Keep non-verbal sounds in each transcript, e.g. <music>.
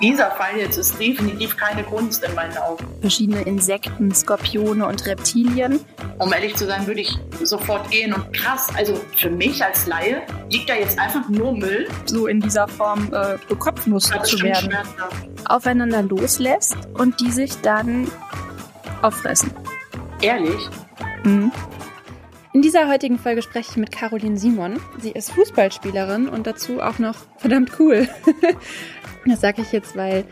Dieser Fall jetzt ist definitiv keine Kunst in meinen Augen. Verschiedene Insekten, Skorpione und Reptilien. Um ehrlich zu sein, würde ich sofort gehen und krass, also für mich als Laie liegt da jetzt einfach nur Müll. So in dieser Form äh, bekopfnuss zu werden. Aufeinander loslässt und die sich dann auffressen. Ehrlich? Mhm. In dieser heutigen Folge spreche ich mit Caroline Simon. Sie ist Fußballspielerin und dazu auch noch verdammt cool. <laughs> das sage ich jetzt, weil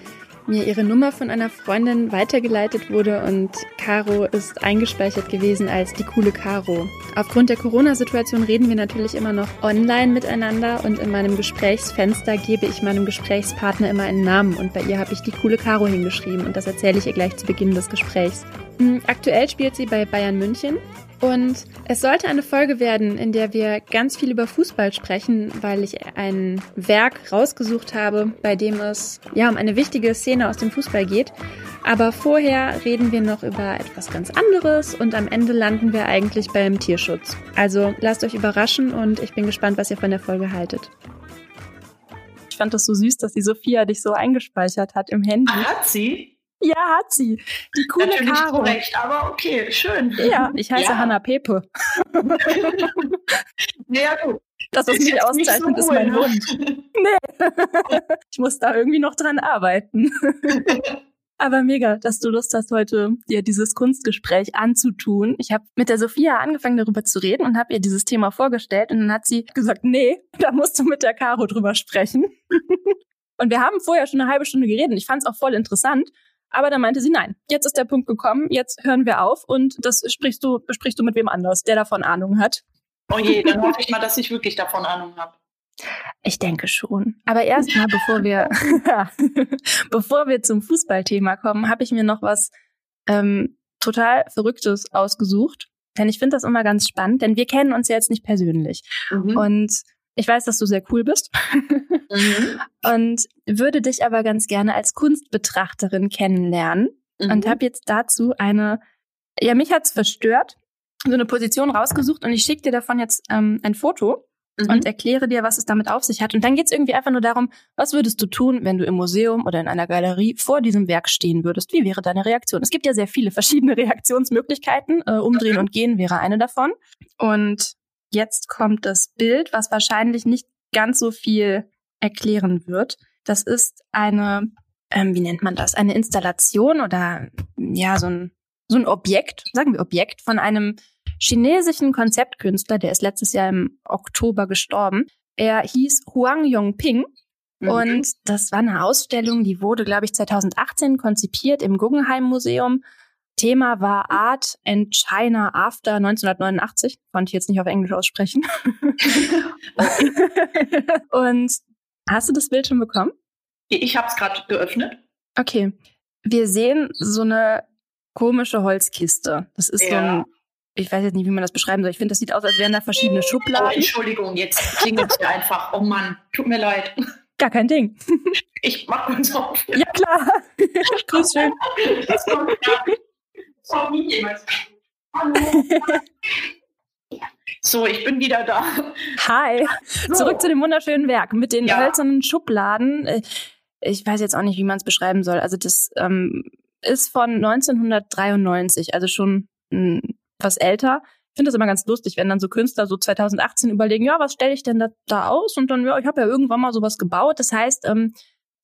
mir ihre Nummer von einer Freundin weitergeleitet wurde und Caro ist eingespeichert gewesen als die coole Caro. Aufgrund der Corona-Situation reden wir natürlich immer noch online miteinander und in meinem Gesprächsfenster gebe ich meinem Gesprächspartner immer einen Namen und bei ihr habe ich die coole Caro hingeschrieben und das erzähle ich ihr gleich zu Beginn des Gesprächs. Hm, aktuell spielt sie bei Bayern München und es sollte eine Folge werden, in der wir ganz viel über Fußball sprechen, weil ich ein Werk rausgesucht habe, bei dem es ja um eine wichtige Szene aus dem Fußball geht. Aber vorher reden wir noch über etwas ganz anderes und am Ende landen wir eigentlich beim Tierschutz. Also lasst euch überraschen und ich bin gespannt, was ihr von der Folge haltet. Ich fand das so süß, dass die Sophia dich so eingespeichert hat im Handy. Hat sie? Ja, hat sie. Die coole Natürlich Caro. korrekt, aber okay, schön. Ja, ich heiße Ja. Hanna Pepe. <laughs> Ja, gut. Das, was mich auszeichnet, so ist mein cool, Hund. ne? <laughs> Ich muss da irgendwie noch dran arbeiten. <laughs> Aber mega, dass du Lust hast, heute dir dieses Kunstgespräch anzutun. Ich habe mit der Sophia angefangen, darüber zu reden und habe ihr dieses Thema vorgestellt. Und dann hat sie gesagt, nee, da musst du mit der Caro drüber sprechen. Und wir haben vorher schon eine halbe Stunde geredet. Ich fand es auch voll interessant. Aber dann meinte sie, nein, jetzt ist der Punkt gekommen, jetzt hören wir auf und das sprichst du, besprichst du mit wem anders, der davon Ahnung hat. Oh je, dann hoffe ich mal, dass ich wirklich davon Ahnung habe. Ich denke schon. Aber erstmal, bevor wir, <laughs> bevor wir zum Fußballthema kommen, habe ich mir noch was ähm, total Verrücktes ausgesucht. Denn ich finde das immer ganz spannend, denn wir kennen uns ja jetzt nicht persönlich. Mhm. Und ich weiß, dass du sehr cool bist Mhm. <laughs> und würde dich aber ganz gerne als Kunstbetrachterin kennenlernen. Und Mhm. habe jetzt dazu eine, ja, mich hat's verstört, so eine Position rausgesucht und ich schicke dir davon jetzt ähm, ein Foto Mhm. und erkläre dir, was es damit auf sich hat. Und dann geht es irgendwie einfach nur darum, was würdest du tun, wenn du im Museum oder in einer Galerie vor diesem Werk stehen würdest? Wie wäre deine Reaktion? Es gibt ja sehr viele verschiedene <laughs> Reaktionsmöglichkeiten. Äh, umdrehen <laughs> und gehen wäre eine davon. Und jetzt kommt das Bild, was wahrscheinlich nicht ganz so viel erklären wird. Das ist eine, ähm, wie nennt man das? Eine Installation oder ja, so ein, so ein Objekt, sagen wir Objekt, von einem chinesischen Konzeptkünstler, der ist letztes Jahr im Oktober gestorben. Er hieß Huang Yongping Mhm. und das war eine Ausstellung, die wurde, glaube ich, 2018 konzipiert im Guggenheim Museum. Thema war Art and China After 1989. Konnte ich jetzt nicht auf Englisch aussprechen. <laughs> und hast du das Bild schon bekommen? ich habe es gerade geöffnet. Okay. Wir sehen so eine komische Holzkiste. Das ist so Ja. ein, ich weiß jetzt nicht, wie man das beschreiben soll. Ich finde, das sieht aus, als wären da verschiedene Oh, Schubladen. Entschuldigung, jetzt klingelt es einfach. Oh Mann, tut mir leid. Gar kein Ding. Ich mach uns auf. Ja, klar. <laughs> Grüß schön. Das kommt ja. <laughs> So, ich bin wieder da. Hi. So. Zurück zu dem wunderschönen Werk mit den Ja. hölzernen Schubladen. Äh, Ich weiß jetzt auch nicht, wie man es beschreiben soll. Also das ähm, ist von 1993, also schon mh, was älter. Ich finde das immer ganz lustig, wenn dann so Künstler so 2018 überlegen, ja, was stelle ich denn da, da aus? Und dann, ja, ich habe ja irgendwann mal sowas gebaut. Das heißt ähm,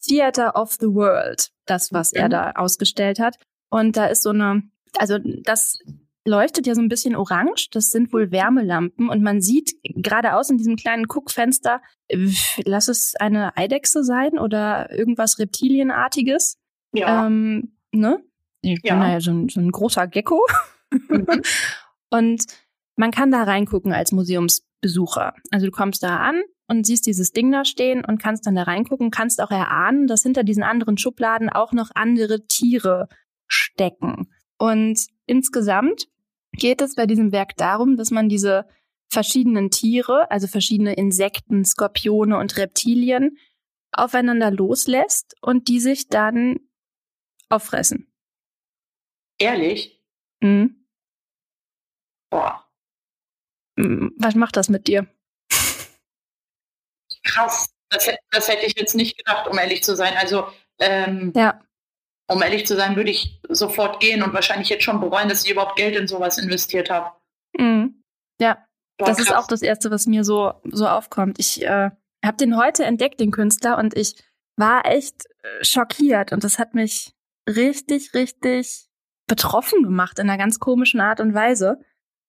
Theater of the World, das, was er Mhm. da ausgestellt hat. Und da ist so eine, also das leuchtet ja so ein bisschen orange. Das sind wohl Wärmelampen und man sieht geradeaus in diesem kleinen Guckfenster, lass es eine Eidechse sein oder irgendwas Reptilienartiges. Ja. Ähm, ne? Ja. Naja, so ein, so ein großer Gecko. Mhm. <laughs> Und man kann da reingucken als Museumsbesucher. Also du kommst da an und siehst dieses Ding da stehen und kannst dann da reingucken, kannst auch erahnen, dass hinter diesen anderen Schubladen auch noch andere Tiere stecken. Und insgesamt geht es bei diesem Werk darum, dass man diese verschiedenen Tiere, also verschiedene Insekten, Skorpione und Reptilien, aufeinander loslässt und die sich dann auffressen. Ehrlich? Mhm. Boah. Was macht das mit dir? krass. Das, das hätte ich jetzt nicht gedacht, um ehrlich zu sein. Also Ähm, ja. Um ehrlich zu sein, würde ich sofort gehen und wahrscheinlich jetzt schon bereuen, dass ich überhaupt Geld in sowas investiert habe. Mhm. Ja, Boah, das krass. ist auch das Erste, was mir so, so aufkommt. Ich äh, habe den heute entdeckt, den Künstler, und ich war echt äh, schockiert und das hat mich richtig, richtig betroffen gemacht in einer ganz komischen Art und Weise.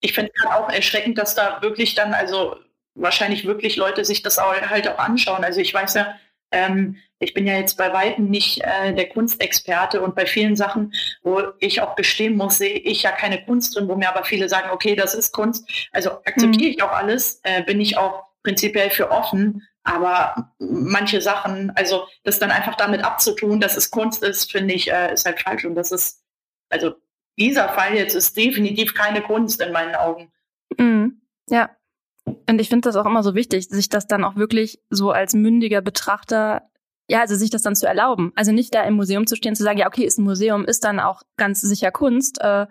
Ich finde es auch erschreckend, dass da wirklich dann, also wahrscheinlich wirklich Leute sich das auch, halt auch anschauen. Also ich weiß ja, ähm, ich bin ja jetzt bei weitem nicht äh, der Kunstexperte und bei vielen Sachen, wo ich auch gestehen muss, sehe ich ja keine Kunst drin, wo mir aber viele sagen, okay, das ist Kunst. Also akzeptiere mhm. ich auch alles, äh, bin ich auch prinzipiell für offen. Aber manche Sachen, also das dann einfach damit abzutun, dass es Kunst ist, finde ich, äh, ist halt falsch. Und das ist, also dieser Fall jetzt ist definitiv keine Kunst in meinen Augen. Mhm. Ja. Und ich finde das auch immer so wichtig, sich das dann auch wirklich so als mündiger Betrachter, ja, also sich das dann zu erlauben. Also nicht da im Museum zu stehen, zu sagen, ja, okay, ist ein Museum, ist dann auch ganz sicher Kunst, äh,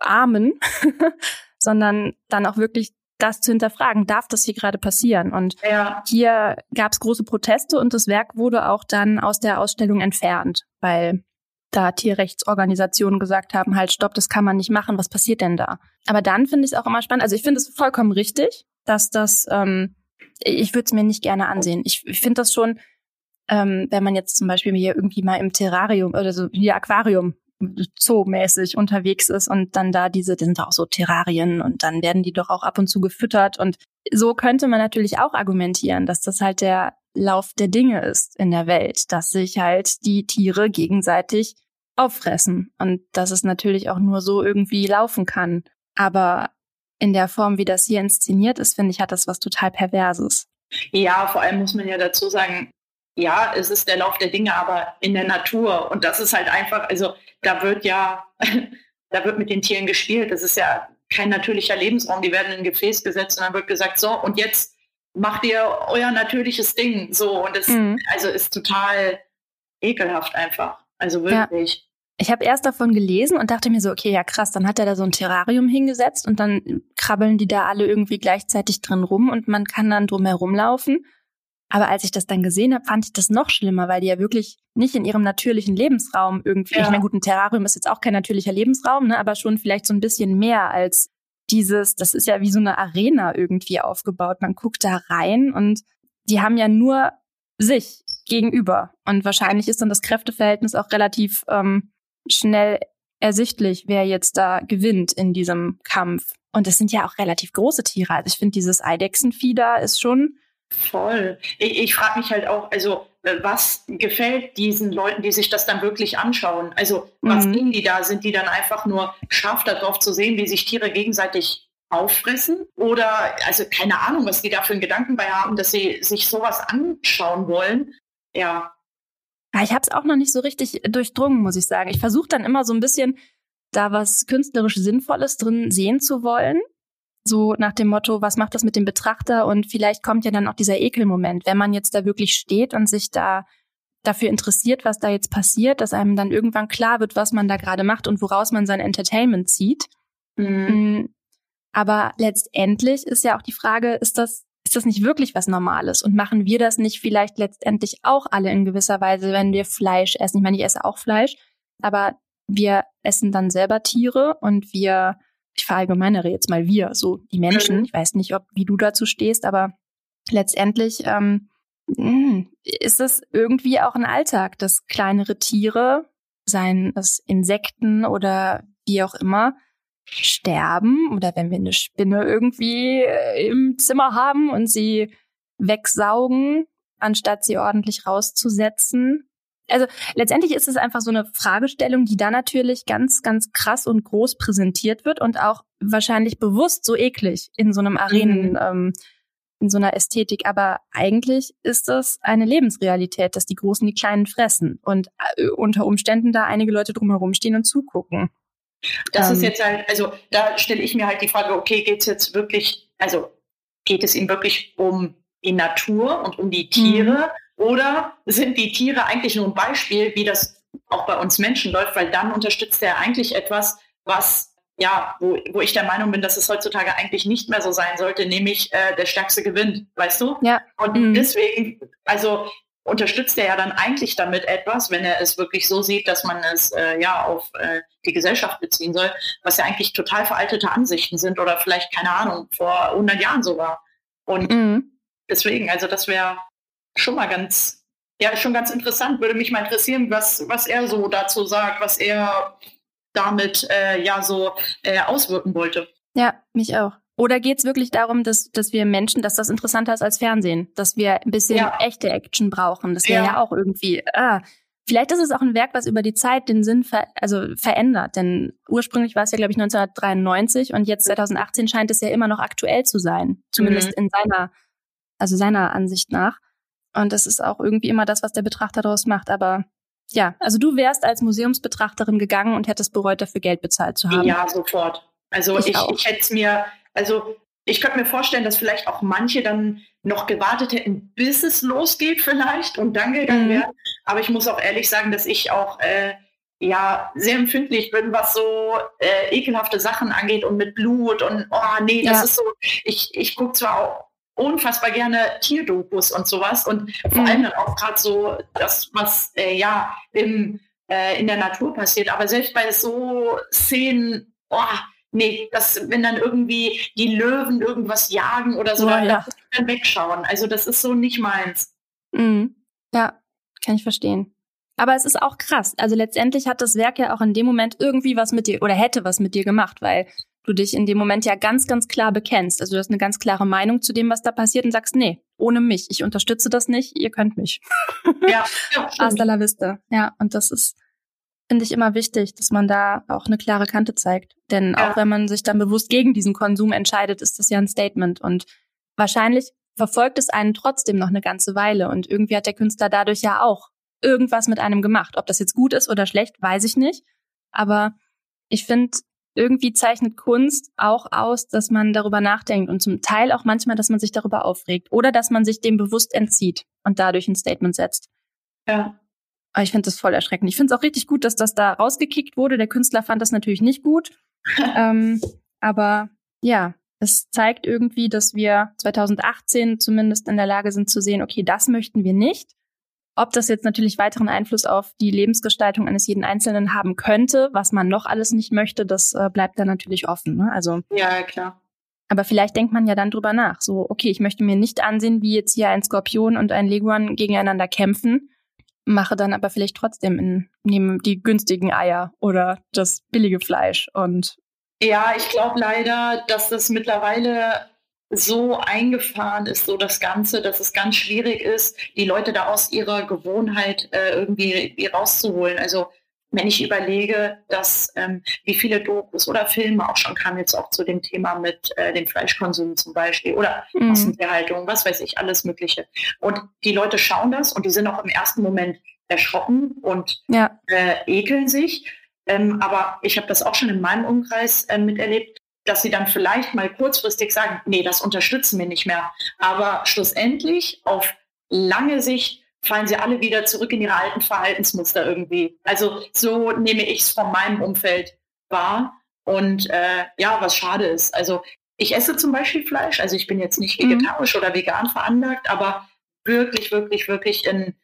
Amen, <laughs> sondern dann auch wirklich das zu hinterfragen, darf das hier gerade passieren? Und ja. hier gab es große Proteste und das Werk wurde auch dann aus der Ausstellung entfernt, weil da Tierrechtsorganisationen gesagt haben, halt, stopp, das kann man nicht machen, was passiert denn da? Aber dann finde ich es auch immer spannend, also ich finde es vollkommen richtig, dass das, ähm, ich würde es mir nicht gerne ansehen. Ich, ich finde das schon, ähm, wenn man jetzt zum Beispiel hier irgendwie mal im Terrarium oder so, hier Aquarium Zoo-mäßig unterwegs ist und dann da diese, die sind auch so Terrarien und dann werden die doch auch ab und zu gefüttert und so könnte man natürlich auch argumentieren, dass das halt der Lauf der Dinge ist in der Welt, dass sich halt die Tiere gegenseitig auffressen und dass es natürlich auch nur so irgendwie laufen kann. Aber in der Form, wie das hier inszeniert ist, finde ich, hat das was total Perverses. Ja, vor allem muss man ja dazu sagen, ja, es ist der Lauf der Dinge, aber in der Natur. Und das ist halt einfach, also da wird ja, <laughs> da wird mit den Tieren gespielt. Das ist ja kein natürlicher Lebensraum. Die werden in ein Gefäß gesetzt und dann wird gesagt, so, und jetzt macht ihr euer natürliches Ding. So, und das mhm. also ist total ekelhaft einfach. Also wirklich. Ja. Ich habe erst davon gelesen und dachte mir so, okay, ja krass, dann hat er da so ein Terrarium hingesetzt und dann krabbeln die da alle irgendwie gleichzeitig drin rum und man kann dann drum herumlaufen. Aber als ich das dann gesehen habe, fand ich das noch schlimmer, weil die ja wirklich nicht in ihrem natürlichen Lebensraum irgendwie, ja. ich meine, gut, ein Terrarium ist jetzt auch kein natürlicher Lebensraum, ne, aber schon vielleicht so ein bisschen mehr als dieses, das ist ja wie so eine Arena irgendwie aufgebaut. Man guckt da rein und die haben ja nur sich gegenüber. Und wahrscheinlich ist dann das Kräfteverhältnis auch relativ ähm, schnell ersichtlich, wer jetzt da gewinnt in diesem Kampf. Und es sind ja auch relativ große Tiere. Also ich finde, dieses Eidechsenvieh da ist schon Voll. Ich, ich frage mich halt auch, also äh, was gefällt diesen Leuten, die sich das dann wirklich anschauen? Also was mhm. die da? Sind die dann einfach nur scharf darauf zu sehen, wie sich Tiere gegenseitig auffressen? Oder, also keine Ahnung, was die da für einen Gedanken bei haben, dass sie sich sowas anschauen wollen. Ja. ja ich habe es auch noch nicht so richtig durchdrungen, muss ich sagen. Ich versuche dann immer so ein bisschen da was künstlerisch Sinnvolles drin sehen zu wollen so nach dem Motto, was macht das mit dem Betrachter? Und vielleicht kommt ja dann auch dieser Ekelmoment, wenn man jetzt da wirklich steht und sich da dafür interessiert, was da jetzt passiert, dass einem dann irgendwann klar wird, was man da gerade macht und woraus man sein Entertainment zieht. Mhm. Mm, aber letztendlich ist ja auch die Frage, ist das, ist das nicht wirklich was Normales? Und machen wir das nicht vielleicht letztendlich auch alle in gewisser Weise, wenn wir Fleisch essen? Ich meine, ich esse auch Fleisch, aber wir essen dann selber Tiere und wir ich verallgemeinere jetzt mal wir, so die Menschen. Mhm. Ich weiß nicht, ob wie du dazu stehst, aber letztendlich ähm, hm, ist es irgendwie auch ein Alltag, dass kleinere Tiere, seien es Insekten oder wie auch immer, sterben oder wenn wir eine Spinne irgendwie äh, im Zimmer haben und sie wegsaugen, anstatt sie ordentlich rauszusetzen, also letztendlich ist es einfach so eine Fragestellung, die da natürlich ganz, ganz krass und groß präsentiert wird und auch wahrscheinlich bewusst so eklig in so einem Arenen, mhm. ähm, in so einer Ästhetik. Aber eigentlich ist das eine Lebensrealität, dass die Großen die Kleinen fressen und äh, unter Umständen da einige Leute drumherum stehen und zugucken. Das ähm, ist jetzt halt, also da stelle ich mir halt die Frage, okay, geht es jetzt wirklich, also geht es ihm wirklich um die Natur und um die Tiere? Mhm oder sind die Tiere eigentlich nur ein Beispiel, wie das auch bei uns Menschen läuft, weil dann unterstützt er eigentlich etwas, was ja, wo, wo ich der Meinung bin, dass es heutzutage eigentlich nicht mehr so sein sollte, nämlich äh, der Stärkste gewinnt, weißt du? Ja. Und mhm. deswegen, also unterstützt er ja dann eigentlich damit etwas, wenn er es wirklich so sieht, dass man es äh, ja auf äh, die Gesellschaft beziehen soll, was ja eigentlich total veraltete Ansichten sind oder vielleicht, keine Ahnung, vor 100 Jahren so war. Und mhm. deswegen, also das wäre schon mal ganz, ja, schon ganz interessant. Würde mich mal interessieren, was, was er so dazu sagt, was er damit äh, ja so äh, auswirken wollte. Ja, mich auch. Oder geht es wirklich darum, dass, dass wir Menschen, dass das interessanter ist als Fernsehen, dass wir ein bisschen ja. echte Action brauchen? Das wäre ja. ja. auch irgendwie. Ah, vielleicht ist es auch ein Werk, was über die Zeit den Sinn ver also verändert. Denn ursprünglich war es ja, glaube ich, 1993 und jetzt 2018 scheint es ja immer noch aktuell zu sein, zumindest mhm. in seiner, also seiner Ansicht nach. Und das ist auch irgendwie immer das, was der Betrachter daraus macht. Aber ja, also du wärst als Museumsbetrachterin gegangen und hättest bereut, dafür Geld bezahlt zu haben. Ja, sofort. Also ich, ich, ich hätte es mir, also ich könnte mir vorstellen, dass vielleicht auch manche dann noch gewartet hätten, bis es losgeht vielleicht und dann gegangen mhm. wären. Aber ich muss auch ehrlich sagen, dass ich auch äh, ja sehr empfindlich bin, was so äh, ekelhafte Sachen angeht und mit Blut und oh nee, das ja. ist so, ich, ich gucke zwar auch unfassbar gerne Tierdokus und sowas und vor mhm. allem dann auch gerade so das, was äh, ja im, äh, in der Natur passiert. Aber selbst bei so Szenen, oh, nee, das, wenn dann irgendwie die Löwen irgendwas jagen oder so, oh, dann, ja. dann wegschauen. Also das ist so nicht meins. Mhm. Ja, kann ich verstehen. Aber es ist auch krass. Also letztendlich hat das Werk ja auch in dem Moment irgendwie was mit dir oder hätte was mit dir gemacht, weil du dich in dem Moment ja ganz, ganz klar bekennst. Also du hast eine ganz klare Meinung zu dem, was da passiert und sagst, nee, ohne mich, ich unterstütze das nicht, ihr könnt mich. <laughs> Ja. ja <laughs> Hasta la vista. Ja, und das ist, finde ich immer wichtig, dass man da auch eine klare Kante zeigt. Denn ja. auch wenn man sich dann bewusst gegen diesen Konsum entscheidet, ist das ja ein Statement. Und wahrscheinlich verfolgt es einen trotzdem noch eine ganze Weile. Und irgendwie hat der Künstler dadurch ja auch irgendwas mit einem gemacht. Ob das jetzt gut ist oder schlecht, weiß ich nicht. Aber ich finde, irgendwie zeichnet Kunst auch aus, dass man darüber nachdenkt und zum Teil auch manchmal, dass man sich darüber aufregt oder dass man sich dem bewusst entzieht und dadurch ein Statement setzt. Ja. Aber ich finde das voll erschreckend. Ich finde es auch richtig gut, dass das da rausgekickt wurde. Der Künstler fand das natürlich nicht gut. <laughs> ähm, aber ja, es zeigt irgendwie, dass wir 2018 zumindest in der Lage sind zu sehen, okay, das möchten wir nicht. Ob das jetzt natürlich weiteren Einfluss auf die Lebensgestaltung eines jeden Einzelnen haben könnte, was man noch alles nicht möchte, das äh, bleibt dann natürlich offen. Ne? Also ja, klar. Aber vielleicht denkt man ja dann drüber nach. So, okay, ich möchte mir nicht ansehen, wie jetzt hier ein Skorpion und ein Leguan gegeneinander kämpfen mache dann aber vielleicht trotzdem in, nehme die günstigen Eier oder das billige Fleisch und ja, ich glaube leider, dass das mittlerweile so eingefahren ist, so das Ganze, dass es ganz schwierig ist, die Leute da aus ihrer Gewohnheit äh, irgendwie rauszuholen. Also wenn ich überlege, dass ähm, wie viele Dokus oder Filme auch schon kamen jetzt auch zu dem Thema mit äh, dem Fleischkonsum zum Beispiel oder mhm. Massentierhaltung, was weiß ich, alles Mögliche. Und die Leute schauen das und die sind auch im ersten Moment erschrocken und ja. äh, ekeln sich. Ähm, aber ich habe das auch schon in meinem Umkreis äh, miterlebt, dass sie dann vielleicht mal kurzfristig sagen, nee, das unterstützen wir nicht mehr. Aber schlussendlich auf lange Sicht fallen sie alle wieder zurück in ihre alten Verhaltensmuster irgendwie. Also so nehme ich es von meinem Umfeld wahr. Und äh, ja, was schade ist. Also ich esse zum Beispiel Fleisch, also ich bin jetzt nicht mhm. vegetarisch mhm. oder vegan veranlagt, aber wirklich, wirklich, wirklich in,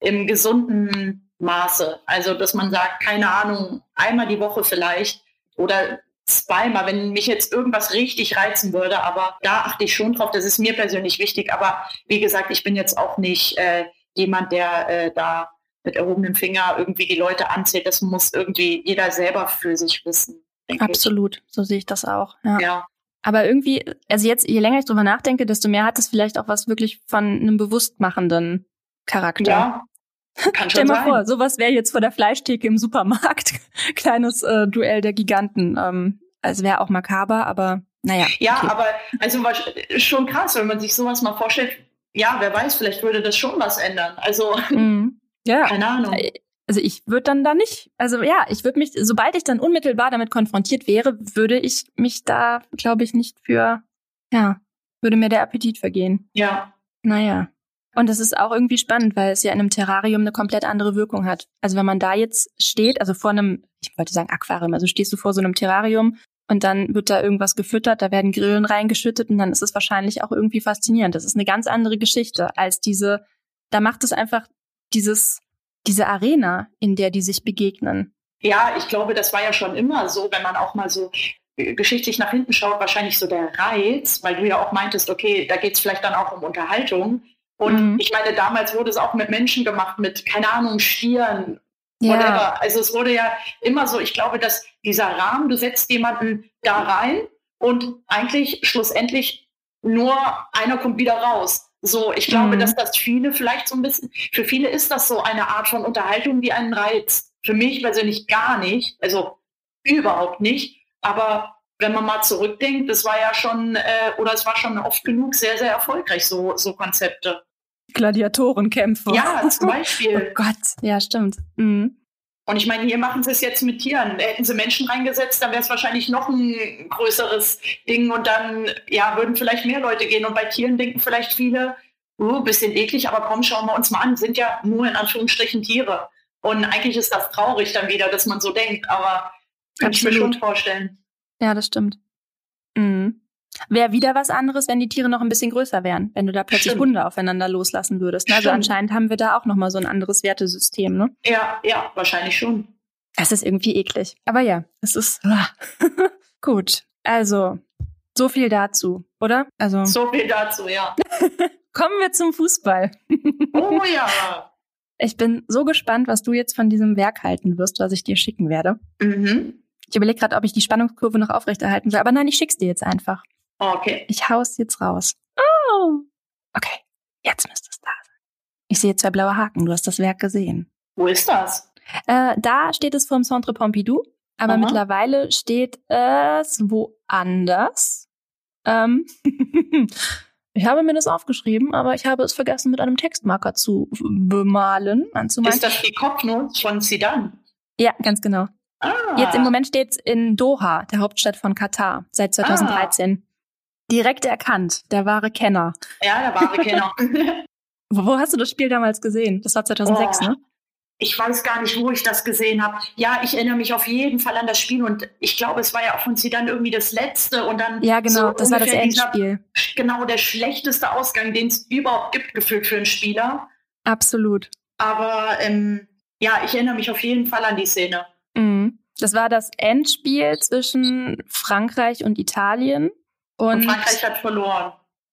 im gesunden Maße. Also dass man sagt, keine Ahnung, einmal die Woche vielleicht oder zweimal, wenn mich jetzt irgendwas richtig reizen würde, aber da achte ich schon drauf, das ist mir persönlich wichtig. Aber wie gesagt, ich bin jetzt auch nicht äh, jemand, der äh, da mit erhobenem Finger irgendwie die Leute anzählt. Das muss irgendwie jeder selber für sich wissen. Absolut, ich. so sehe ich das auch. Ja. ja. Aber irgendwie, also jetzt, je länger ich drüber nachdenke, desto mehr hat es vielleicht auch was wirklich von einem bewusstmachenden Charakter. Ja. <laughs> Kann schon Stell mal sein. vor, sowas wäre jetzt vor der Fleischtheke im Supermarkt. <laughs> Kleines äh, Duell der Giganten. Ähm, also wäre auch makaber, aber naja. Ja, okay. aber also schon krass, wenn man sich sowas mal vorstellt, ja, wer weiß, vielleicht würde das schon was ändern. Also, mhm. ja. keine Ahnung. Äh, also ich würde dann da nicht, also ja, ich würde mich, sobald ich dann unmittelbar damit konfrontiert wäre, würde ich mich da, glaube ich, nicht für, ja, würde mir der Appetit vergehen. Ja. Naja. Und das ist auch irgendwie spannend, weil es ja in einem Terrarium eine komplett andere Wirkung hat. Also wenn man da jetzt steht, also vor einem, ich wollte sagen Aquarium, also stehst du vor so einem Terrarium und dann wird da irgendwas gefüttert, da werden Grillen reingeschüttet und dann ist es wahrscheinlich auch irgendwie faszinierend. Das ist eine ganz andere Geschichte als diese da macht es einfach dieses, diese Arena, in der die sich begegnen. Ja, ich glaube, das war ja schon immer so, wenn man auch mal so äh, geschichtlich nach hinten schaut, wahrscheinlich so der Reiz, weil du ja auch meintest, okay, da geht es vielleicht dann auch um Unterhaltung. Und mhm. ich meine, damals wurde es auch mit Menschen gemacht, mit, keine Ahnung, Stieren, ja. whatever. Also es wurde ja immer so, ich glaube, dass dieser Rahmen, du setzt jemanden da rein und eigentlich schlussendlich nur einer kommt wieder raus. So, ich glaube, mhm. dass das viele vielleicht so ein bisschen, für viele ist das so eine Art von Unterhaltung, die einen reizt. Für mich persönlich gar nicht, also überhaupt nicht. Aber wenn man mal zurückdenkt, das war ja schon, äh, oder es war schon oft genug sehr, sehr erfolgreich, so, so Konzepte. Gladiatorenkämpfe. Ja, <laughs> zum Beispiel. oh Gott, ja, stimmt. Mhm. Und ich meine, hier machen sie es jetzt mit Tieren. Hätten sie Menschen reingesetzt, dann wäre es wahrscheinlich noch ein größeres Ding und dann ja, würden vielleicht mehr Leute gehen. Und bei Tieren denken vielleicht viele, uh, bisschen eklig, aber komm, schauen wir uns mal an, sind ja nur in Anführungsstrichen Tiere. Und eigentlich ist das traurig dann wieder, dass man so denkt, aber kann ich mir schon vorstellen. Ja, das stimmt. Mhm. Wäre wieder was anderes, wenn die Tiere noch ein bisschen größer wären, wenn du da plötzlich Stimmt. Hunde aufeinander loslassen würdest. Ne? Also anscheinend haben wir da auch nochmal so ein anderes Wertesystem, ne? Ja, ja, wahrscheinlich schon. Es ist irgendwie eklig. Aber ja, es ist ah. <laughs> gut. Also, so viel dazu, oder? Also. So viel dazu, ja. <laughs> Kommen wir zum Fußball. <laughs> oh ja. Ich bin so gespannt, was du jetzt von diesem Werk halten wirst, was ich dir schicken werde. Mhm. Ich überlege gerade, ob ich die Spannungskurve noch aufrechterhalten will, aber nein, ich schick's dir jetzt einfach. Okay. Ich hau's jetzt raus. Oh. Okay, jetzt müsste es da sein. Ich sehe zwei blaue Haken. Du hast das Werk gesehen. Wo ist das? Äh, da steht es vom Centre Pompidou, aber Aha. mittlerweile steht es woanders. Ähm <laughs> ich habe mir das aufgeschrieben, aber ich habe es vergessen, mit einem Textmarker zu bemalen, anzumalen. Ist das die Kopfnote von Zidane? Ja, ganz genau. Ah. Jetzt im Moment steht es in Doha, der Hauptstadt von Katar, seit 2013. Ah direkt erkannt, der wahre Kenner. Ja, der wahre Kenner. <laughs> wo hast du das Spiel damals gesehen? Das war 2006, oh, ne? Ich weiß gar nicht, wo ich das gesehen habe. Ja, ich erinnere mich auf jeden Fall an das Spiel und ich glaube, es war ja auch von sie dann irgendwie das letzte und dann. Ja, genau, so das war das Endspiel. Dieser, genau, der schlechteste Ausgang, den es überhaupt gibt, gefühlt für einen Spieler. Absolut. Aber ähm, ja, ich erinnere mich auf jeden Fall an die Szene. Mhm. Das war das Endspiel zwischen Frankreich und Italien. Und, und Frankreich hat verloren.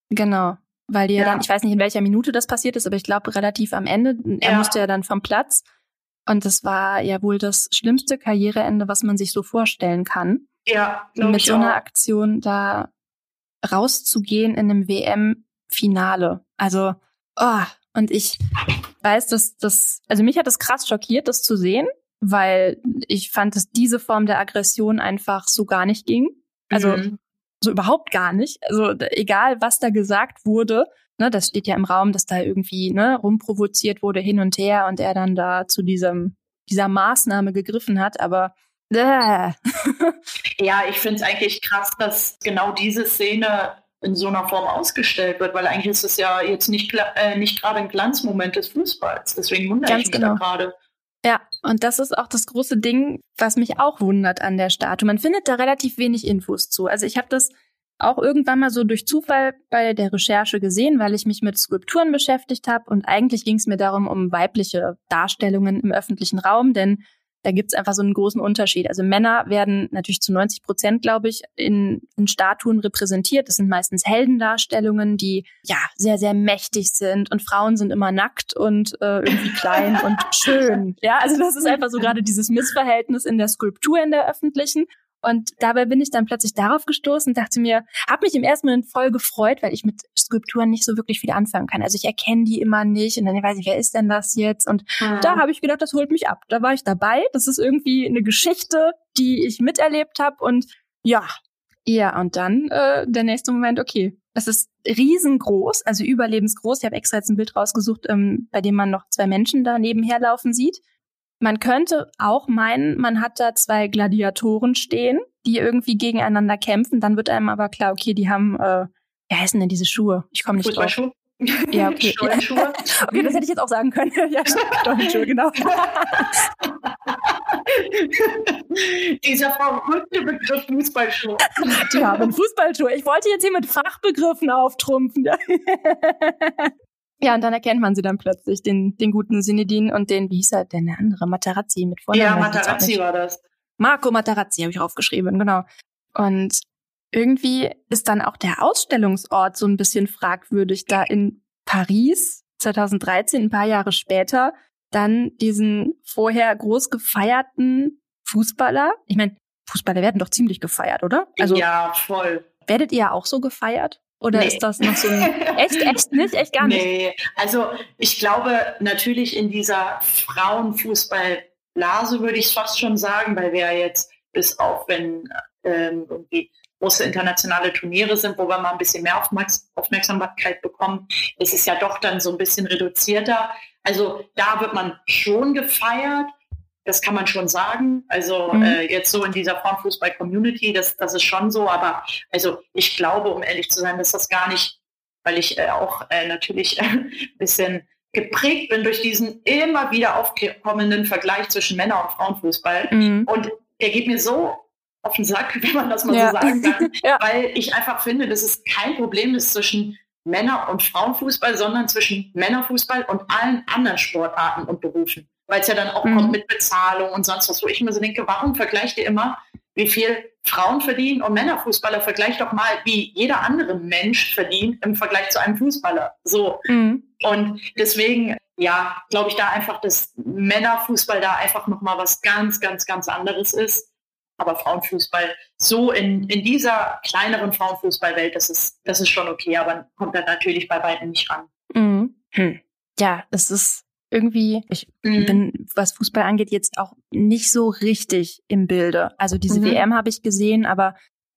Genau. Weil die ja. dann, ich weiß nicht, in welcher Minute das passiert ist, aber ich glaube relativ am Ende. Er ja. musste ja dann vom Platz. Und das war ja wohl das schlimmste Karriereende, was man sich so vorstellen kann. Ja, mit so einer auch. Aktion da rauszugehen in einem WM-Finale. Also, oh, und ich weiß, dass das, also mich hat das krass schockiert, das zu sehen, weil ich fand, dass diese Form der Aggression einfach so gar nicht ging. Also mhm so überhaupt gar nicht. Also egal, was da gesagt wurde, ne, das steht ja im Raum, dass da irgendwie ne, rumprovoziert wurde hin und her und er dann da zu diesem dieser Maßnahme gegriffen hat, aber äh. <laughs> ja, ich finde es eigentlich krass, dass genau diese Szene in so einer Form ausgestellt wird, weil eigentlich ist es ja jetzt nicht, äh, nicht gerade ein Glanzmoment des Fußballs. Deswegen wundere Ganz ich mich genau. da gerade. Ja, und das ist auch das große Ding, was mich auch wundert an der Statue. Man findet da relativ wenig Infos zu. Also ich habe das auch irgendwann mal so durch Zufall bei der Recherche gesehen, weil ich mich mit Skulpturen beschäftigt habe und eigentlich ging es mir darum um weibliche Darstellungen im öffentlichen Raum, denn da gibt's einfach so einen großen Unterschied. Also Männer werden natürlich zu 90 Prozent, glaube ich, in, in Statuen repräsentiert. Das sind meistens Heldendarstellungen, die ja sehr, sehr mächtig sind und Frauen sind immer nackt und äh, irgendwie klein und <laughs> schön. Ja, also das ist einfach so <laughs> gerade dieses Missverhältnis in der Skulptur in der öffentlichen. Und dabei bin ich dann plötzlich darauf gestoßen, dachte mir, habe mich im ersten Moment voll gefreut, weil ich mit Skulpturen nicht so wirklich viel anfangen kann. Also ich erkenne die immer nicht und dann weiß ich, wer ist denn das jetzt? Und mhm. da habe ich gedacht, das holt mich ab. Da war ich dabei. Das ist irgendwie eine Geschichte, die ich miterlebt habe und ja, ja, und dann äh, der nächste Moment, okay, es ist riesengroß, also überlebensgroß. Ich habe extra jetzt ein Bild rausgesucht, ähm, bei dem man noch zwei Menschen da nebenher laufen sieht. Man könnte auch meinen, man hat da zwei Gladiatoren stehen, die irgendwie gegeneinander kämpfen. Dann wird einem aber klar, okay, die haben, äh, wie heißen denn diese Schuhe? Ich komme nicht drauf. Ja, okay. <laughs> Stollenschuhe. <laughs> okay, das hätte ich jetzt auch sagen können. <laughs> ja, Stollenschuhe, genau. Dieser verrückte Begriff Fußballschuhe. Die haben Fußballschuhe. Ich wollte jetzt hier mit Fachbegriffen auftrumpfen. Ja, und dann erkennt man sie dann plötzlich, den, den guten Sinedin und den, wie hieß er denn, der andere, Materazzi mit Vornamen. Ja, Materazzi war das. Marco Materazzi habe ich aufgeschrieben, genau. Und irgendwie ist dann auch der Ausstellungsort so ein bisschen fragwürdig, da in Paris 2013, ein paar Jahre später, dann diesen vorher groß gefeierten Fußballer. Ich meine, Fußballer werden doch ziemlich gefeiert, oder? Also, ja, voll. Werdet ihr auch so gefeiert? Oder nee. ist das noch so ein <laughs> echt, echt nicht, echt gar nicht? Nee, also ich glaube natürlich in dieser Frauenfußballblase würde ich es fast schon sagen, weil wir jetzt bis auf wenn ähm, irgendwie große internationale Turniere sind, wo wir mal ein bisschen mehr Aufmerksamkeit bekommen, ist es ja doch dann so ein bisschen reduzierter. Also da wird man schon gefeiert, das kann man schon sagen. Also mhm. äh, jetzt so in dieser Frauenfußball-Community, das, das ist schon so. Aber also ich glaube, um ehrlich zu sein, dass das gar nicht, weil ich äh, auch äh, natürlich ein <laughs> bisschen geprägt bin durch diesen immer wieder aufkommenden Vergleich zwischen Männer- und Frauenfußball. Mhm. Und der geht mir so auf den Sack, <laughs> wenn man das mal ja. so sagen kann, <laughs> ja. weil ich einfach finde, dass es kein Problem ist zwischen Männer- und Frauenfußball, sondern zwischen Männerfußball und allen anderen Sportarten und Berufen. Weil es ja dann auch mhm. kommt mit Bezahlung und sonst was, wo ich mir so denke, warum vergleicht ihr immer, wie viel Frauen verdienen und Männerfußballer? Vergleicht doch mal, wie jeder andere Mensch verdient im Vergleich zu einem Fußballer. So. Mhm. Und deswegen, ja, glaube ich da einfach, dass Männerfußball da einfach nochmal was ganz, ganz, ganz anderes ist aber Frauenfußball so in, in dieser kleineren Frauenfußballwelt, das ist, das ist schon okay, aber kommt da natürlich bei beiden nicht ran. Mhm. Hm. Ja, es ist irgendwie, ich mhm. bin, was Fußball angeht, jetzt auch nicht so richtig im Bilde. Also diese mhm. WM habe ich gesehen, aber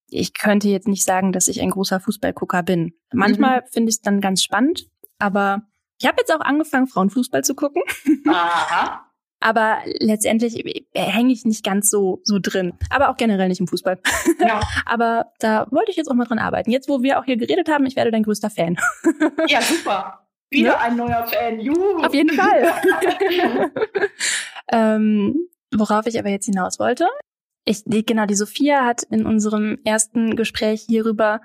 ich könnte jetzt nicht sagen, dass ich ein großer Fußballgucker bin. Manchmal mhm. finde ich es dann ganz spannend, aber ich habe jetzt auch angefangen, Frauenfußball zu gucken. Aha. <laughs> Aber letztendlich hänge ich nicht ganz so, so drin. Aber auch generell nicht im Fußball. Ja. <laughs> Aber da wollte ich jetzt auch mal dran arbeiten. Jetzt, wo wir auch hier geredet haben, ich werde dein größter Fan. Ja, super. Wieder ja? ein neuer Fan. Juhu. Auf jeden Fall. <laughs> ähm, worauf ich aber jetzt hinaus wollte. Ich, genau, die Sophia hat in unserem ersten Gespräch hierüber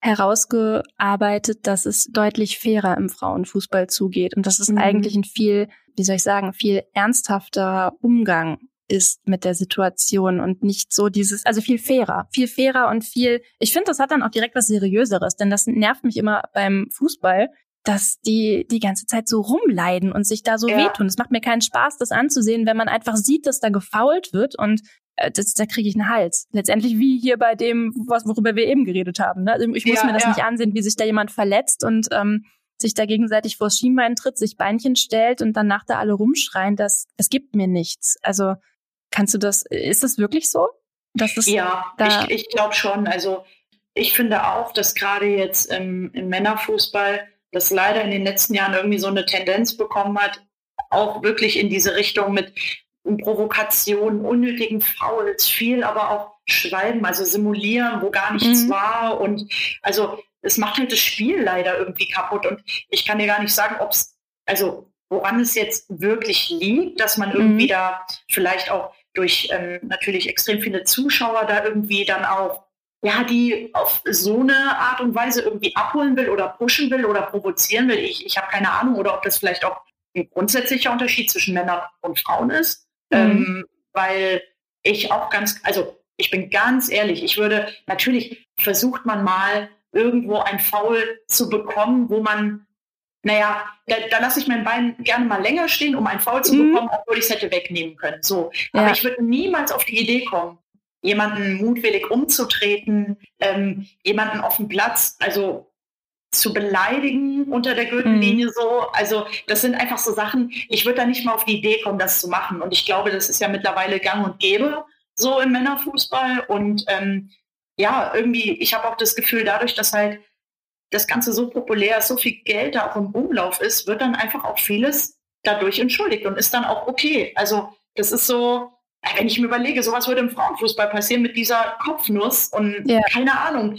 herausgearbeitet, dass es deutlich fairer im Frauenfußball zugeht und dass es mhm. eigentlich ein viel, wie soll ich sagen, viel ernsthafter Umgang ist mit der Situation und nicht so dieses, also viel fairer, viel fairer und viel, ich finde, das hat dann auch direkt was Seriöseres, denn das nervt mich immer beim Fußball, dass die die ganze Zeit so rumleiden und sich da so ja. wehtun. Es macht mir keinen Spaß, das anzusehen, wenn man einfach sieht, dass da gefault wird und äh, das, da kriege ich einen Hals. Letztendlich wie hier bei dem, was, worüber wir eben geredet haben. Ne? Also ich muss ja, mir das ja. nicht ansehen, wie sich da jemand verletzt und ähm, sich da gegenseitig vors Schienbein tritt, sich Beinchen stellt und danach da alle rumschreien. Das, das gibt mir nichts. Also kannst du das, ist das wirklich so? Dass das ja, da ich, ich glaube schon. Also ich finde auch, dass gerade jetzt im, im Männerfußball das leider in den letzten Jahren irgendwie so eine Tendenz bekommen hat, auch wirklich in diese Richtung mit Provokationen, unnötigen Fouls, viel aber auch Schreiben, also simulieren, wo gar nichts mhm. war. Und also es macht halt das Spiel leider irgendwie kaputt. Und ich kann dir gar nicht sagen, ob es, also woran es jetzt wirklich liegt, dass man irgendwie mhm. da vielleicht auch durch ähm, natürlich extrem viele Zuschauer da irgendwie dann auch ja, die auf so eine Art und Weise irgendwie abholen will oder pushen will oder provozieren will. Ich, ich habe keine Ahnung, oder ob das vielleicht auch ein grundsätzlicher Unterschied zwischen Männern und Frauen ist. Mhm. Ähm, weil ich auch ganz, also ich bin ganz ehrlich, ich würde, natürlich versucht man mal irgendwo ein Foul zu bekommen, wo man, naja, da, da lasse ich mein Bein gerne mal länger stehen, um ein Foul zu mhm. bekommen, obwohl ich es hätte wegnehmen können. So. Ja. Aber ich würde niemals auf die Idee kommen, jemanden mutwillig umzutreten, ähm, jemanden auf dem Platz, also zu beleidigen unter der Gürtellinie mhm. so. Also das sind einfach so Sachen, ich würde da nicht mal auf die Idee kommen, das zu machen. Und ich glaube, das ist ja mittlerweile gang und gäbe so im Männerfußball. Und ähm, ja, irgendwie, ich habe auch das Gefühl, dadurch, dass halt das Ganze so populär ist, so viel Geld da auch im Umlauf ist, wird dann einfach auch vieles dadurch entschuldigt und ist dann auch okay. Also das ist so, wenn ich mir überlege, sowas würde im Frauenfußball passieren mit dieser Kopfnuss und ja. keine Ahnung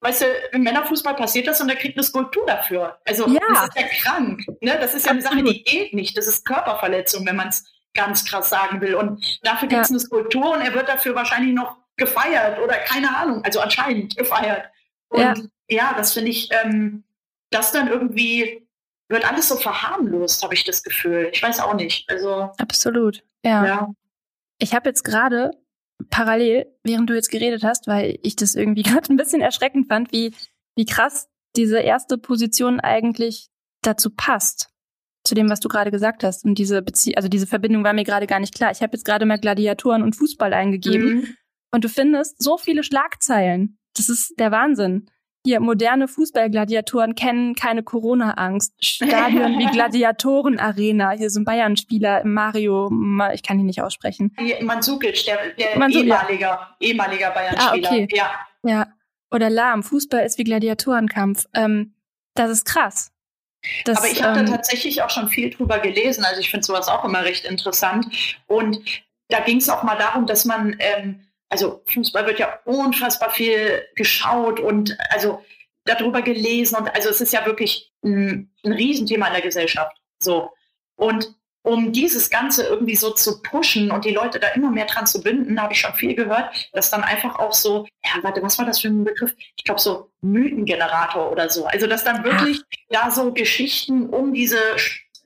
weißt du, im Männerfußball passiert das und er kriegt eine Skulptur dafür. Also ja. das ist ja krank. Ne? Das ist ja eine Sache, die geht nicht. Das ist Körperverletzung, wenn man es ganz krass sagen will. Und dafür gibt es ja. eine Skulptur und er wird dafür wahrscheinlich noch gefeiert oder keine Ahnung, also anscheinend gefeiert. Und ja, ja das finde ich, ähm, das dann irgendwie wird alles so verharmlost, habe ich das Gefühl. Ich weiß auch nicht. Also absolut. Ja. ja. Ich habe jetzt gerade parallel, während du jetzt geredet hast, weil ich das irgendwie <laughs> gerade ein bisschen erschreckend fand, wie wie krass diese erste Position eigentlich dazu passt zu dem, was du gerade gesagt hast. Und diese Bezie also diese Verbindung war mir gerade gar nicht klar. Ich habe jetzt gerade mal Gladiatoren und Fußball eingegeben mhm. und du findest so viele Schlagzeilen. Das ist der Wahnsinn. Hier, moderne Fußballgladiatoren kennen keine Corona-Angst. Stadion wie <laughs> Gladiatoren-Arena. Hier sind Bayern-Spieler, Mario, ich kann ihn nicht aussprechen. Mansukic, der, der Mansukic, ehemaliger, ja. ehemaliger Bayern-Spieler. Ah, okay. Ja. ja. Oder Lahm, Fußball ist wie Gladiatorenkampf. Ähm, das ist krass. Das, Aber ich habe ähm, da tatsächlich auch schon viel drüber gelesen. Also ich finde sowas auch immer recht interessant. Und da ging es auch mal darum, dass man, ähm, also Fußball wird ja unfassbar viel geschaut und also darüber gelesen. Und also es ist ja wirklich ein, ein Riesenthema in der Gesellschaft. So. Und um dieses Ganze irgendwie so zu pushen und die Leute da immer mehr dran zu binden, habe ich schon viel gehört, dass dann einfach auch so, ja, warte, was war das für ein Begriff? Ich glaube so Mythengenerator oder so. Also dass dann wirklich Ach. da so Geschichten um diese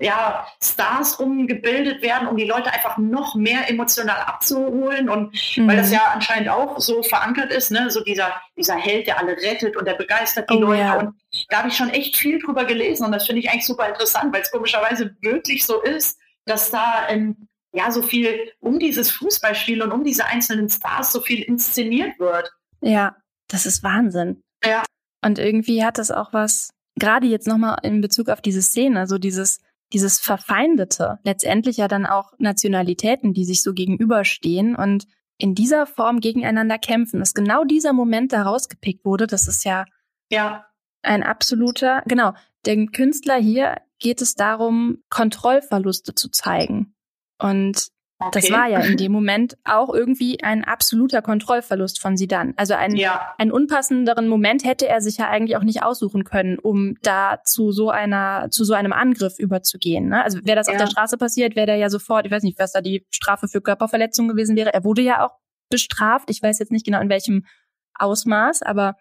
ja, Stars rumgebildet werden, um die Leute einfach noch mehr emotional abzuholen. Und mhm. weil das mhm. ja anscheinend auch so verankert ist, ne, so dieser, dieser Held, der alle rettet und der begeistert die oh, Leute. Ja. Und da habe ich schon echt viel drüber gelesen und das finde ich eigentlich super interessant, weil es komischerweise wirklich so ist, dass da ähm, ja so viel um dieses Fußballspiel und um diese einzelnen Stars so viel inszeniert wird. Ja, das ist Wahnsinn. Ja. Und irgendwie hat das auch was, gerade jetzt nochmal in Bezug auf diese Szene, so dieses, dieses Verfeindete, letztendlich ja dann auch Nationalitäten, die sich so gegenüberstehen und in dieser Form gegeneinander kämpfen, dass genau dieser Moment da rausgepickt wurde, das ist ja, ja. ein absoluter, genau, der Künstler hier geht es darum, Kontrollverluste zu zeigen. Und okay. das war ja in dem Moment auch irgendwie ein absoluter Kontrollverlust von Sidan. Also ein, ja. einen unpassenderen Moment hätte er sich ja eigentlich auch nicht aussuchen können, um da zu so einer, zu so einem Angriff überzugehen. Ne? Also wäre das ja. auf der Straße passiert, wäre der ja sofort, ich weiß nicht, was da die Strafe für Körperverletzung gewesen wäre. Er wurde ja auch bestraft. Ich weiß jetzt nicht genau in welchem Ausmaß, aber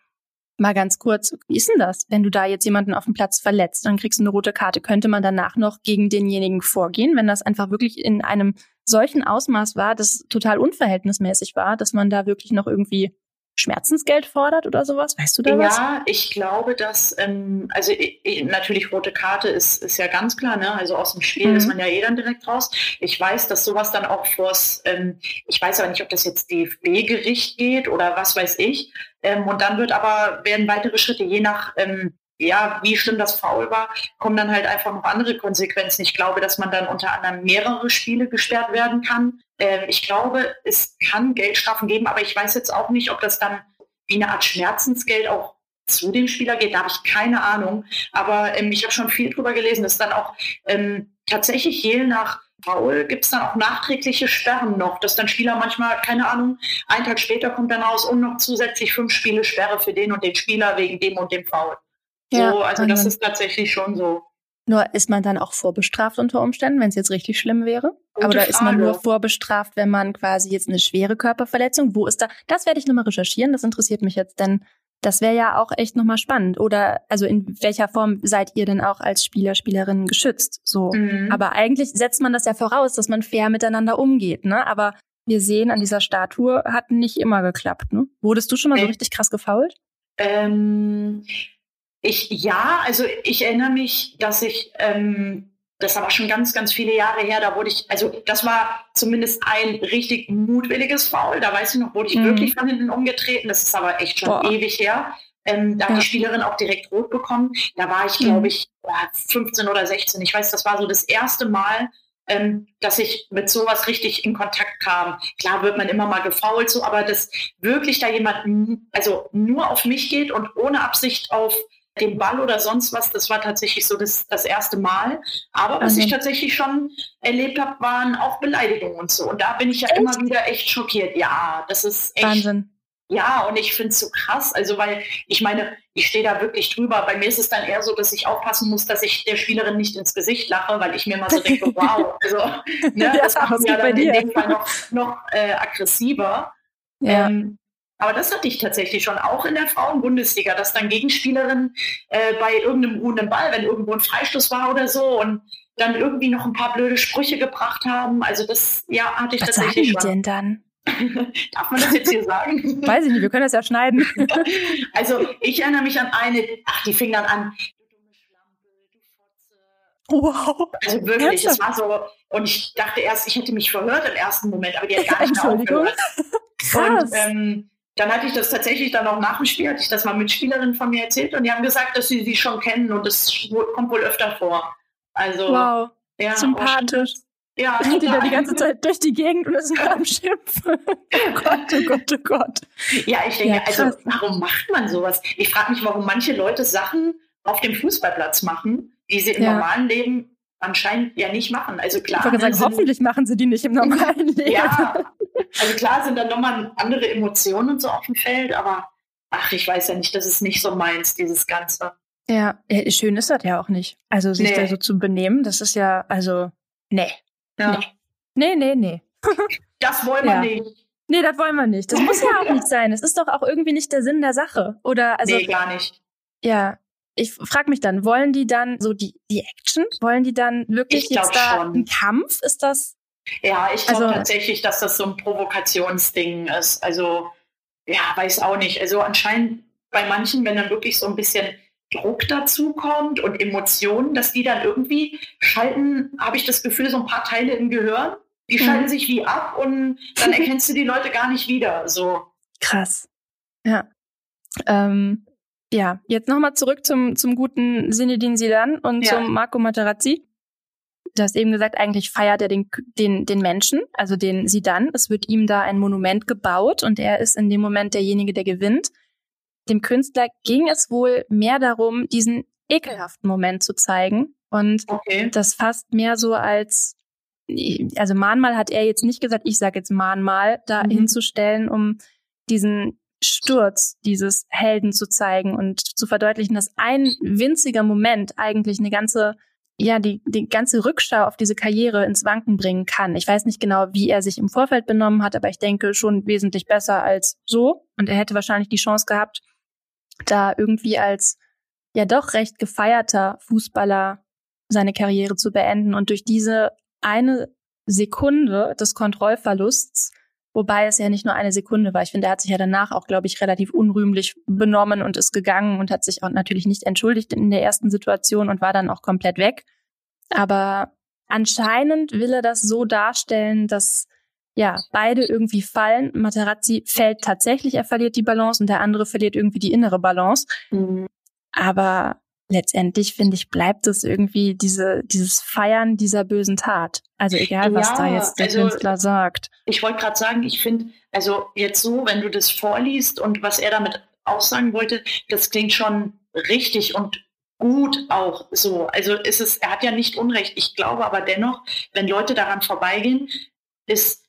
Mal ganz kurz, wie ist denn das, wenn du da jetzt jemanden auf dem Platz verletzt, dann kriegst du eine rote Karte. Könnte man danach noch gegen denjenigen vorgehen, wenn das einfach wirklich in einem solchen Ausmaß war, das total unverhältnismäßig war, dass man da wirklich noch irgendwie Schmerzensgeld fordert oder sowas? Weißt du da ja, was? Ja, ich glaube, dass, ähm, also ich, natürlich rote Karte ist, ist ja ganz klar, ne? Also aus dem Spiel mhm. ist man ja eh dann direkt raus. Ich weiß, dass sowas dann auch vors, ähm, ich weiß aber nicht, ob das jetzt DFB-Gericht geht oder was weiß ich. Ähm, und dann wird aber, werden weitere Schritte, je nach ähm, ja, wie schlimm das Foul war, kommen dann halt einfach noch andere Konsequenzen. Ich glaube, dass man dann unter anderem mehrere Spiele gesperrt werden kann. Ähm, ich glaube, es kann Geldstrafen geben, aber ich weiß jetzt auch nicht, ob das dann wie eine Art Schmerzensgeld auch zu dem Spieler geht. Da habe ich keine Ahnung. Aber ähm, ich habe schon viel drüber gelesen, dass dann auch ähm, tatsächlich je nach Foul gibt es dann auch nachträgliche Sperren noch, dass dann Spieler manchmal, keine Ahnung, einen Tag später kommt dann raus und noch zusätzlich fünf Spiele Sperre für den und den Spieler wegen dem und dem Foul. Ja, so, also das ist tatsächlich schon so. Nur ist man dann auch vorbestraft unter Umständen, wenn es jetzt richtig schlimm wäre? Gute Oder ist man nur vorbestraft, wenn man quasi jetzt eine schwere Körperverletzung? Wo ist da? Das werde ich nochmal recherchieren. Das interessiert mich jetzt, denn das wäre ja auch echt nochmal spannend. Oder also in welcher Form seid ihr denn auch als Spieler, Spielerinnen geschützt? So. Mhm. Aber eigentlich setzt man das ja voraus, dass man fair miteinander umgeht, ne? Aber wir sehen an dieser Statue hat nicht immer geklappt, ne? Wurdest du schon mal so richtig krass gefault? Ähm, ich ja, also ich erinnere mich, dass ich, ähm, das war schon ganz, ganz viele Jahre her, da wurde ich, also das war zumindest ein richtig mutwilliges Foul. Da weiß ich noch, wurde ich mhm. wirklich von hinten umgetreten. Das ist aber echt schon Boah. ewig her. Ähm, da ja. hat die Spielerin auch direkt rot bekommen. Da war ich, glaube mhm. ich, 15 oder 16. Ich weiß, das war so das erste Mal, ähm, dass ich mit sowas richtig in Kontakt kam. Klar wird man immer mal gefault, so, aber dass wirklich da jemand also nur auf mich geht und ohne Absicht auf den Ball oder sonst was, das war tatsächlich so das, das erste Mal. Aber was mhm. ich tatsächlich schon erlebt habe, waren auch Beleidigungen und so. Und da bin ich ja echt? immer wieder echt schockiert. Ja, das ist echt. Wahnsinn. Ja, und ich finde es so krass. Also, weil ich meine, ich stehe da wirklich drüber. Bei mir ist es dann eher so, dass ich aufpassen muss, dass ich der Spielerin nicht ins Gesicht lache, weil ich mir mal so denke, <laughs> wow, also ne, ja, das macht ja dann in dem Fall noch, noch äh, aggressiver. Ja. Ähm, Aber das hatte ich tatsächlich schon auch in der Frauenbundesliga, dass dann Gegenspielerinnen äh, bei irgendeinem ruhenden Ball, wenn irgendwo ein Freistoß war oder so und dann irgendwie noch ein paar blöde Sprüche gebracht haben. Also das ja hatte ich Was tatsächlich sagen die schon. denn dann? <laughs> Darf man das jetzt hier sagen? Weiß ich nicht, wir können das ja schneiden. <laughs> Also ich erinnere mich an eine, ach, die fing dann an. Wow. Also wirklich, es war so, und ich dachte erst, ich hätte mich verhört im ersten Moment, aber die hat gar nicht aufgehört. Krass. Und ähm, dann hatte ich das tatsächlich dann auch nach dem Spiel, hatte ich das mal mit Spielerinnen von mir erzählt und die haben gesagt, dass sie sie schon kennen und das kommt wohl öfter vor. Also, wow. ja. Sympathisch. und- Ja, <laughs> Rennt die da die ganze Zeit durch die Gegend und ist am Schimpfen. <laughs> Oh Gott, oh Gott, oh Gott. Ja, ich denke, Ja, also warum macht man sowas? Ich frage mich, warum manche Leute Sachen auf dem Fußballplatz machen, die sie im Ja. normalen Leben anscheinend ja nicht machen. Also Ich klar, sagen, sind- hoffentlich machen sie die nicht im normalen Leben. Ja, also klar sind dann nochmal andere Emotionen und so auf dem Feld, aber ach, ich weiß ja nicht, das ist nicht so meins, dieses Ganze. Ja, ja, schön ist das ja auch nicht. Also sich Nee. da so zu benehmen, das ist ja, also, nee. Ja. Nee, nee, nee. <laughs> Das wollen wir Ja. nicht. Nee, das wollen wir nicht. Das muss ja auch <laughs> nicht sein. Es ist doch auch irgendwie nicht der Sinn der Sache. Oder, also, nee, gar nicht. ja. Ich frage mich dann, wollen die dann so die, die Action? Wollen die dann wirklich Ich jetzt da schon. einen Kampf? Ist das? Ja, ich glaube Also- tatsächlich, dass das so ein Provokationsding ist. Also, ja, weiß auch nicht. Also anscheinend bei manchen, wenn dann wirklich so ein bisschen Druck dazu kommt und Emotionen, dass die dann irgendwie schalten, habe ich das Gefühl, so ein paar Teile im Gehirn, die Mhm. schalten sich wie ab und dann <laughs> erkennst du die Leute gar nicht wieder. So. Krass. Ja. Ähm, ja, jetzt nochmal zurück zum, zum guten Sinedin Sidan und Ja. zum Marco Materazzi. Du hast eben gesagt, eigentlich feiert er den, den, den Menschen, also den Sidan. Es wird ihm da ein Monument gebaut und er ist in dem Moment derjenige, der gewinnt. Dem Künstler ging es wohl mehr darum, diesen ekelhaften Moment zu zeigen und Okay. das fast mehr so als, also Mahnmal hat er jetzt nicht gesagt, ich sage jetzt Mahnmal, da Mhm. hinzustellen, um diesen Sturz dieses Helden zu zeigen und zu verdeutlichen, dass ein winziger Moment eigentlich eine ganze, ja, die, die ganze Rückschau auf diese Karriere ins Wanken bringen kann. Ich weiß nicht genau, wie er sich im Vorfeld benommen hat, aber ich denke schon wesentlich besser als so. Und er hätte wahrscheinlich die Chance gehabt, da irgendwie als ja doch recht gefeierter Fußballer seine Karriere zu beenden und durch diese eine Sekunde des Kontrollverlusts, wobei es ja nicht nur eine Sekunde war. Ich finde, er hat sich ja danach auch, glaube ich, relativ unrühmlich benommen und ist gegangen und hat sich auch natürlich nicht entschuldigt in der ersten Situation und war dann auch komplett weg. Aber anscheinend will er das so darstellen, dass ja, beide irgendwie fallen. Materazzi fällt tatsächlich, er verliert die Balance und der andere verliert irgendwie die innere Balance. Mhm. Aber letztendlich finde ich, bleibt es irgendwie diese, dieses Feiern dieser bösen Tat. Also egal, was Ja, da jetzt der also- Künstler sagt. Ich wollte gerade sagen, ich finde, also jetzt so, wenn du das vorliest und was er damit aussagen wollte, das klingt schon richtig und gut auch so. Also ist es, er hat ja nicht Unrecht. Ich glaube aber dennoch, wenn Leute daran vorbeigehen, ist,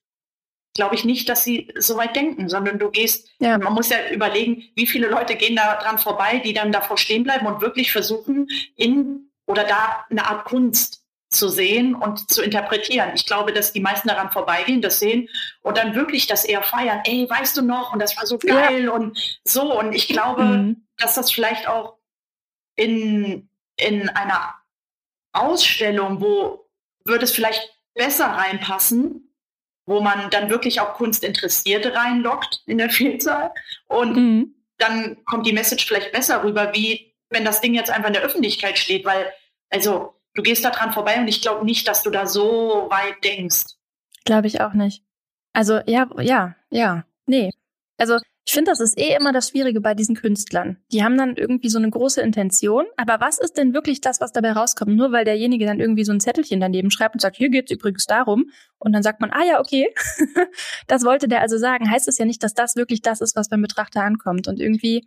glaube ich nicht, dass sie so weit denken, sondern du gehst, Ja. man muss ja überlegen, wie viele Leute gehen da dran vorbei, die dann davor stehen bleiben und wirklich versuchen, in oder da eine Art Kunst zu sehen und zu interpretieren. Ich glaube, dass die meisten daran vorbeigehen, das sehen und dann wirklich das eher feiern. Ey, weißt du noch? Und das war so Ja. geil und so. Und ich glaube, Mhm. dass das vielleicht auch in, in einer Ausstellung, wo würde es vielleicht besser reinpassen, wo man dann wirklich auch Kunstinteressierte reinlockt in der <laughs> Vielzahl. Und Mhm. dann kommt die Message vielleicht besser rüber, wie wenn das Ding jetzt einfach in der Öffentlichkeit steht, weil, also, du gehst da dran vorbei und ich glaube nicht, dass du da so weit denkst. Glaube ich auch nicht. Also, ja, ja, ja, nee. Also, ich finde, das ist eh immer das Schwierige bei diesen Künstlern. Die haben dann irgendwie so eine große Intention, aber was ist denn wirklich das, was dabei rauskommt? Nur weil derjenige dann irgendwie so ein Zettelchen daneben schreibt und sagt, hier geht's übrigens darum, und dann sagt man, ah ja, okay, <laughs> das wollte der also sagen, heißt es ja nicht, dass das wirklich das ist, was beim Betrachter ankommt. Und irgendwie,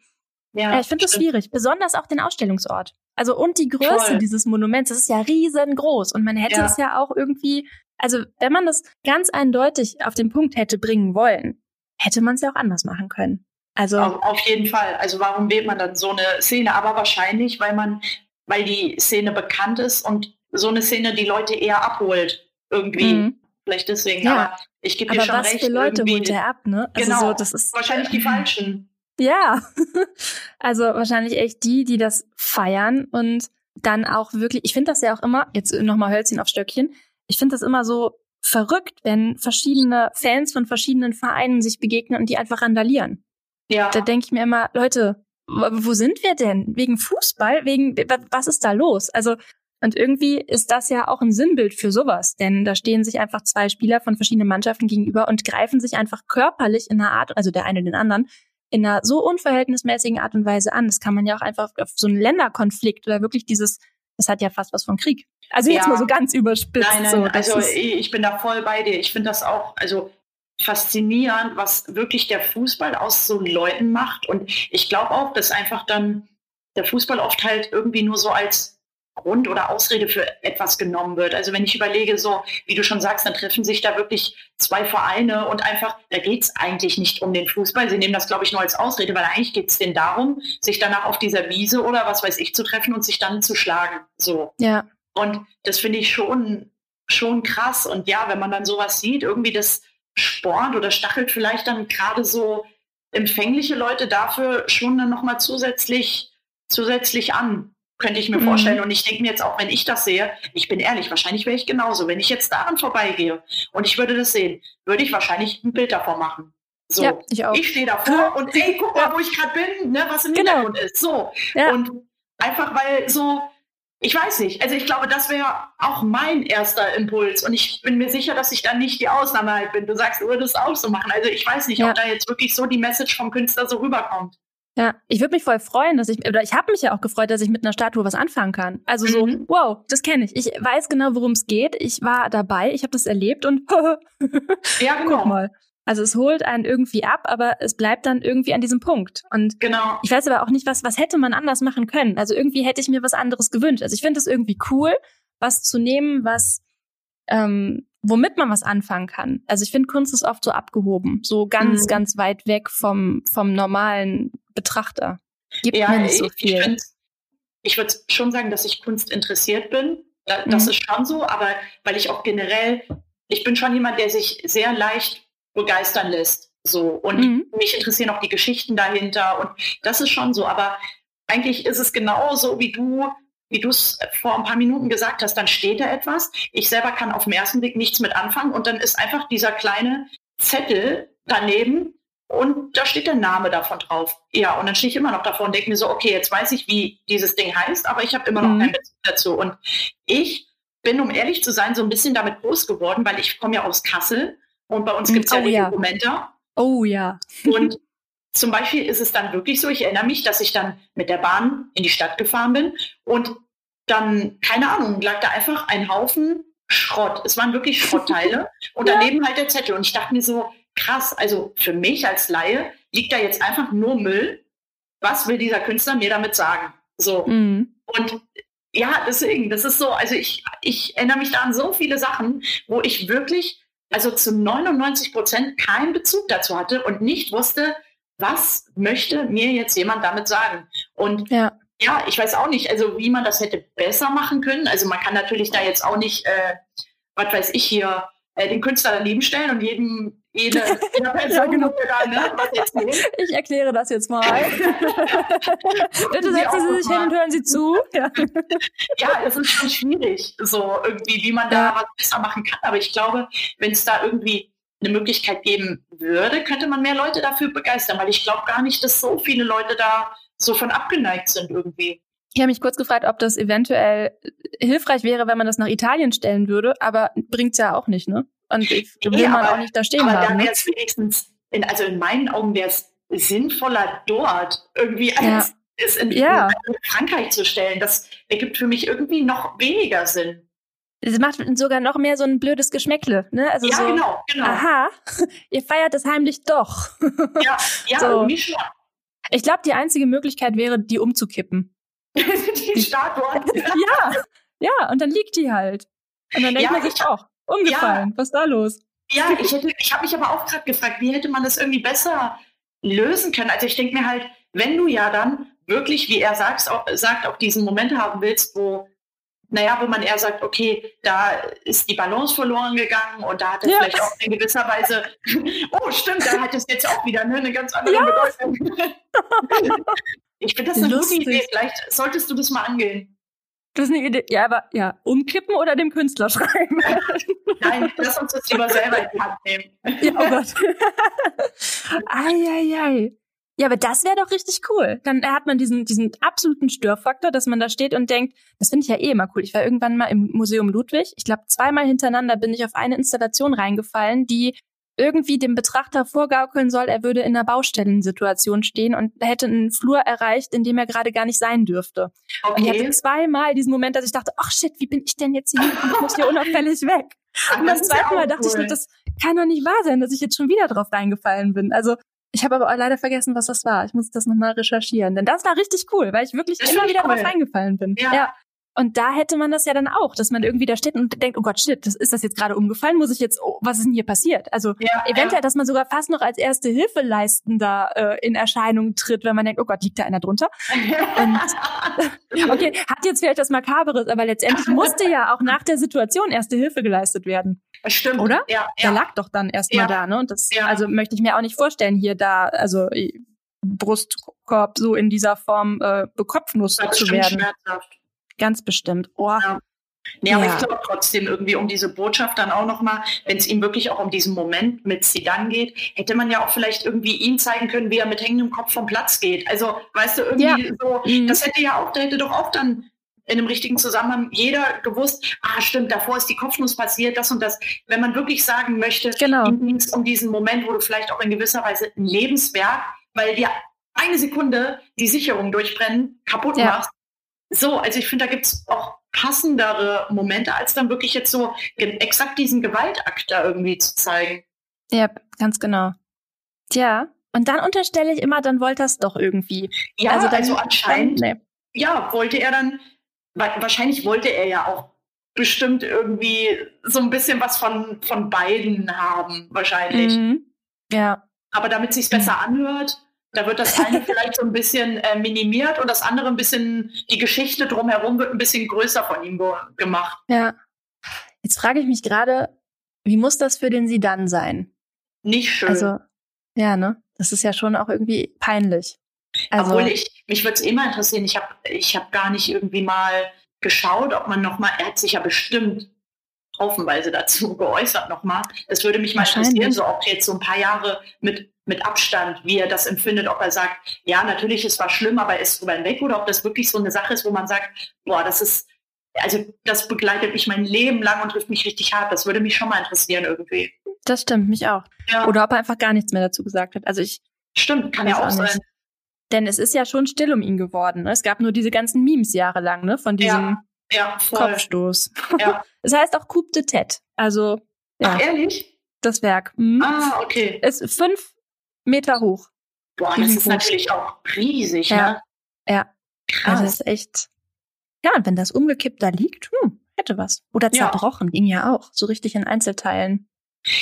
ja, ich finde das schwierig, besonders auch den Ausstellungsort. Also und die Größe Voll. dieses Monuments, das ist ja riesengroß und man hätte Ja. es ja auch irgendwie, also wenn man das ganz eindeutig auf den Punkt hätte bringen wollen, hätte man es ja auch anders machen können. Also Auf, auf jeden Fall. Also warum wählt man dann so eine Szene? Aber wahrscheinlich, weil man, weil die Szene bekannt ist und so eine Szene die Leute eher abholt irgendwie. mhm. Vielleicht deswegen. Ja. Aber ich gebe dir schon was recht. für Leute holt er ab, ne? Also genau. So, das ist wahrscheinlich die falschen. <laughs> Ja. also wahrscheinlich echt die, die das feiern und dann auch wirklich, ich finde das ja auch immer, jetzt nochmal Hölzchen auf Stöckchen, ich finde das immer so verrückt, wenn verschiedene Fans von verschiedenen Vereinen sich begegnen und die einfach randalieren. Ja. Da denke ich mir immer, Leute, wo sind wir denn? Wegen Fußball? Wegen, was ist da los? Also, und irgendwie ist das ja auch ein Sinnbild für sowas, denn da stehen sich einfach zwei Spieler von verschiedenen Mannschaften gegenüber und greifen sich einfach körperlich in einer Art, also der eine den anderen, in einer so unverhältnismäßigen Art und Weise an. Das kann man ja auch einfach auf so einen Länderkonflikt oder wirklich dieses, das hat ja fast was von Krieg. Also jetzt ja. mal so ganz überspitzt. Nein, nein, so, also ich bin da voll bei dir. Ich finde das auch, also faszinierend, was wirklich der Fußball aus so Leuten macht. Und ich glaube auch, dass einfach dann der Fußball oft halt irgendwie nur so als Grund oder Ausrede für etwas genommen wird. Also wenn ich überlege, so wie du schon sagst, dann treffen sich da wirklich zwei Vereine und einfach, da geht es eigentlich nicht um den Fußball. Sie nehmen das, glaube ich, nur als Ausrede, weil eigentlich geht es denen darum, sich danach auf dieser Wiese oder was weiß ich zu treffen und sich dann zu schlagen. So. Ja. Und das finde ich schon, schon krass. Und ja, wenn man dann sowas sieht, irgendwie das Sport oder stachelt vielleicht dann gerade so empfängliche Leute dafür schon dann nochmal zusätzlich, zusätzlich an, könnte ich mir mhm. vorstellen. Und ich denke mir jetzt auch, wenn ich das sehe, ich bin ehrlich, wahrscheinlich wäre ich genauso. Wenn ich jetzt daran vorbeigehe und ich würde das sehen, würde ich wahrscheinlich ein Bild davor machen. So, ja, ich, ich stehe davor und ey, guck mal, wo ich gerade bin, ne, was im genau. Hintergrund ist. So. Ja. Und einfach weil so, ich weiß nicht. Also ich glaube, das wäre auch mein erster Impuls. Und ich bin mir sicher, dass ich dann nicht die Ausnahme halt bin. Du sagst, du würdest auch so machen. Also ich weiß nicht, ja. ob da jetzt wirklich so die Message vom Künstler so rüberkommt. Ja, ich würde mich voll freuen, dass ich, oder ich habe mich ja auch gefreut, dass ich mit einer Statue was anfangen kann. Also so, mhm. wow, das kenne ich. Ich weiß genau, worum es geht. Ich war dabei, ich habe das erlebt und <laughs> ja, genau. guck mal. Also es holt einen irgendwie ab, aber es bleibt dann irgendwie an diesem Punkt. Und genau. ich weiß aber auch nicht, was, was hätte man anders machen können. Also irgendwie hätte ich mir was anderes gewünscht. Also ich finde es irgendwie cool, was zu nehmen, was ähm, womit man was anfangen kann. Also ich finde, Kunst ist oft so abgehoben, so ganz, mhm. ganz weit weg vom, vom normalen Betrachter. Gibt ja, mir nicht so viel. Ich, ich würde schon sagen, dass ich Kunst interessiert bin. Das mhm. ist schon so, aber weil ich auch generell, ich bin schon jemand, der sich sehr leicht begeistern lässt. So. Und mhm. mich interessieren auch die Geschichten dahinter. Und das ist schon so. Aber eigentlich ist es genauso, wie du, wie du es vor ein paar Minuten gesagt hast, dann steht da etwas. Ich selber kann auf den ersten Blick nichts mit anfangen. Und dann ist einfach dieser kleine Zettel daneben und da steht der Name davon drauf. Ja, und dann stehe ich immer noch davor und denke mir so, okay, jetzt weiß ich, wie dieses Ding heißt, aber ich habe immer noch mhm. keinen Bezug dazu. Und ich bin, um ehrlich zu sein, so ein bisschen damit groß geworden, weil ich komme ja aus Kassel und bei uns gibt es ja oh, die ja. Dokumenta. Oh ja. Und zum Beispiel ist es dann wirklich so, ich erinnere mich, dass ich dann mit der Bahn in die Stadt gefahren bin und dann, keine Ahnung, lag da einfach ein Haufen Schrott. Es waren wirklich <laughs> Schrottteile und daneben ja. halt der Zettel. Und ich dachte mir so, krass, also für mich als Laie liegt da jetzt einfach nur Müll. Was will dieser Künstler mir damit sagen? So. Mhm. Und ja, deswegen, das ist so, also ich, ich erinnere mich da an so viele Sachen, wo ich wirklich also zu 99 Prozent keinen Bezug dazu hatte und nicht wusste, was möchte mir jetzt jemand damit sagen. Und ja. ja, ich weiß auch nicht, also wie man das hätte besser machen können. Also man kann natürlich da jetzt auch nicht, äh, was weiß ich hier, äh, den Künstler daneben stellen und jedem <laughs> Person ja, genau. da, ne, was <laughs> Ich erkläre das jetzt mal. <laughs> Bitte setzen Sie sich hin und hören Sie zu. Ja. ja, es ist schon schwierig, so irgendwie, wie man da was besser machen kann. Aber ich glaube, wenn es da irgendwie eine Möglichkeit geben würde, könnte man mehr Leute dafür begeistern, weil ich glaube gar nicht, dass so viele Leute da so von abgeneigt sind irgendwie. Ich habe mich kurz gefragt, ob das eventuell hilfreich wäre, wenn man das nach Italien stellen würde, aber bringt's ja auch nicht, ne? Und ich will nee, man aber, auch nicht da stehen aber haben. Aber wäre es wenigstens, in, also in meinen Augen wäre es sinnvoller dort irgendwie als ja. es in, ja. in Frankreich zu stellen. Das ergibt für mich irgendwie noch weniger Sinn. Es macht sogar noch mehr so ein blödes Geschmäckle, ne? Also ja, so, genau, genau. Aha, <laughs> ihr feiert es heimlich doch. Ja, ja, <laughs> so. irgendwie schon. Ich glaube, die einzige Möglichkeit wäre, die umzukippen. <laughs> die Statue. ja, ja, und dann liegt die halt. Und dann denkt ja, man sich auch, umgefallen, ja, was ist da los? Ja, ich, ich habe mich aber auch gerade gefragt, wie hätte man das irgendwie besser lösen können? Also ich denke mir halt, wenn du ja dann wirklich, wie er sagt, auch, sagt, auch diesen Moment haben willst, wo naja, wo man eher sagt, okay, da ist die Balance verloren gegangen und da hat es ja. vielleicht auch in gewisser Weise, <laughs> oh stimmt, da hat es jetzt auch wieder ne, eine ganz andere ja. Bedeutung. <laughs> ich finde das eine Lustig. gute Idee. Vielleicht solltest du das mal angehen. Das ist eine Idee. Ja, aber ja, umkippen oder dem Künstler schreiben? <laughs> Nein, lass uns das lieber selber in die Hand nehmen. Ja, oh Gott. <laughs> Eieiei. ei, ei. Ja, aber das wäre doch richtig cool. Dann hat man diesen, diesen absoluten Störfaktor, dass man da steht und denkt, das finde ich ja eh immer cool. Ich war irgendwann mal im Museum Ludwig. Ich glaube, zweimal hintereinander bin ich auf eine Installation reingefallen, die irgendwie dem Betrachter vorgaukeln soll, er würde in einer Baustellensituation stehen und hätte einen Flur erreicht, in dem er gerade gar nicht sein dürfte. Okay. Und ich hatte zweimal diesen Moment, dass ich dachte, ach shit, wie bin ich denn jetzt hier? Ich muss hier unauffällig weg. Ach, und das zweite Mal dachte cool. ich, das kann doch nicht wahr sein, dass ich jetzt schon wieder drauf reingefallen bin. Also ich habe aber auch leider vergessen, was das war. Ich muss das nochmal recherchieren. Denn das war richtig cool, weil ich wirklich das immer wieder cool. drauf reingefallen bin. Ja. ja. Und da hätte man das ja dann auch, dass man irgendwie da steht und denkt, oh Gott, shit, das ist das jetzt gerade umgefallen? Muss ich jetzt, oh, was ist denn hier passiert? Also ja, eventuell, ja. dass man sogar fast noch als erste Hilfe leistender äh, in Erscheinung tritt, wenn man denkt, oh Gott, liegt da einer drunter? und, <laughs> <laughs> okay, hat jetzt vielleicht das Makaberes, aber letztendlich musste ja auch nach der Situation erste Hilfe geleistet werden. Stimmt. Oder? Ja. Der lag doch dann erstmal ja. da, ne? Und das, also möchte ich mir auch nicht vorstellen, hier da, also Brustkorb so in dieser Form äh, bekopfnuss zu werden. Schmerzhaft. Ganz bestimmt. Oh. Ja. Nee, aber ja. ich glaube trotzdem irgendwie um diese Botschaft dann auch nochmal, wenn es ihm wirklich auch um diesen Moment mit Zidane geht, hätte man ja auch vielleicht irgendwie ihm zeigen können, wie er mit hängendem Kopf vom Platz geht. Also, weißt du, irgendwie ja. so, mhm. das hätte ja auch, da hätte doch auch dann in einem richtigen Zusammenhang jeder gewusst, ah stimmt, davor ist die Kopfnuss passiert, das und das. Wenn man wirklich sagen möchte, genau. ihm ging es um diesen Moment, wo du vielleicht auch in gewisser Weise ein Lebenswerk, weil dir eine Sekunde die Sicherung durchbrennen, kaputt ja. machst. So, also ich finde, da gibt es auch passendere Momente, als dann wirklich jetzt so exakt diesen Gewaltakt da irgendwie zu zeigen. Ja, ganz genau. Tja, und dann unterstelle ich immer, dann wollte er es doch irgendwie. Ja, also, dann, also anscheinend. Dann, nee. Ja, wollte er dann wahrscheinlich wollte er ja auch bestimmt irgendwie so ein bisschen was von, von beiden haben, wahrscheinlich. Mhm. Ja. Aber damit sich's besser anhört, da wird das eine <laughs> vielleicht so ein bisschen äh, minimiert und das andere ein bisschen, die Geschichte drumherum wird ein bisschen größer von ihm ge gemacht. Ja. Jetzt frage ich mich gerade, wie muss das für den Sidan sein? Nicht schön. Also, ja, ne? Das ist ja schon auch irgendwie peinlich. Also, Obwohl ich, mich würde es immer interessieren, ich habe ich hab gar nicht irgendwie mal geschaut, ob man nochmal, er hat sich ja bestimmt haufenweise dazu <laughs> geäußert nochmal. Das würde mich mal interessieren, so ob jetzt so ein paar Jahre mit, mit Abstand, wie er das empfindet, ob er sagt, ja, natürlich, es war schlimm, aber er ist drüber hinweg oder ob das wirklich so eine Sache ist, wo man sagt, boah, das ist, also das begleitet mich mein Leben lang und trifft mich richtig hart. Das würde mich schon mal interessieren irgendwie. Das stimmt, mich auch. Ja. Oder ob er einfach gar nichts mehr dazu gesagt hat. Also ich. Stimmt, kann ja auch, auch sein. Denn es ist ja schon still um ihn geworden. Ne? Es gab nur diese ganzen Memes jahrelang, ne? Von diesem ja, ja, Kopfstoß. Ja. <laughs> Es heißt auch Coupe de Tête. Also, ja. Ach, ehrlich? Das Werk. Mhm. Ah, okay. Ist fünf Meter hoch. Boah, das ist natürlich auch riesig, ja. ne? Ja. Krass. Also, das ist echt. Ja, und wenn das umgekippt da liegt, hm, hätte was. Oder zerbrochen, ja. ging ja auch. So richtig in Einzelteilen.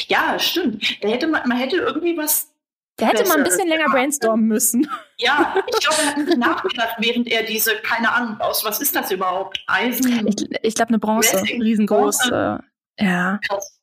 Ja, stimmt. Da hätte man, man hätte irgendwie was da hätte man ein bisschen länger brainstormen müssen. <laughs> Ja, ich glaube, er hat nachgedacht, während er diese, keine Ahnung, aus was ist das überhaupt? Eisen? Ich, ich glaube, eine Bronze, Wrestling. riesengroß. Bronze. Äh, ja. Krass.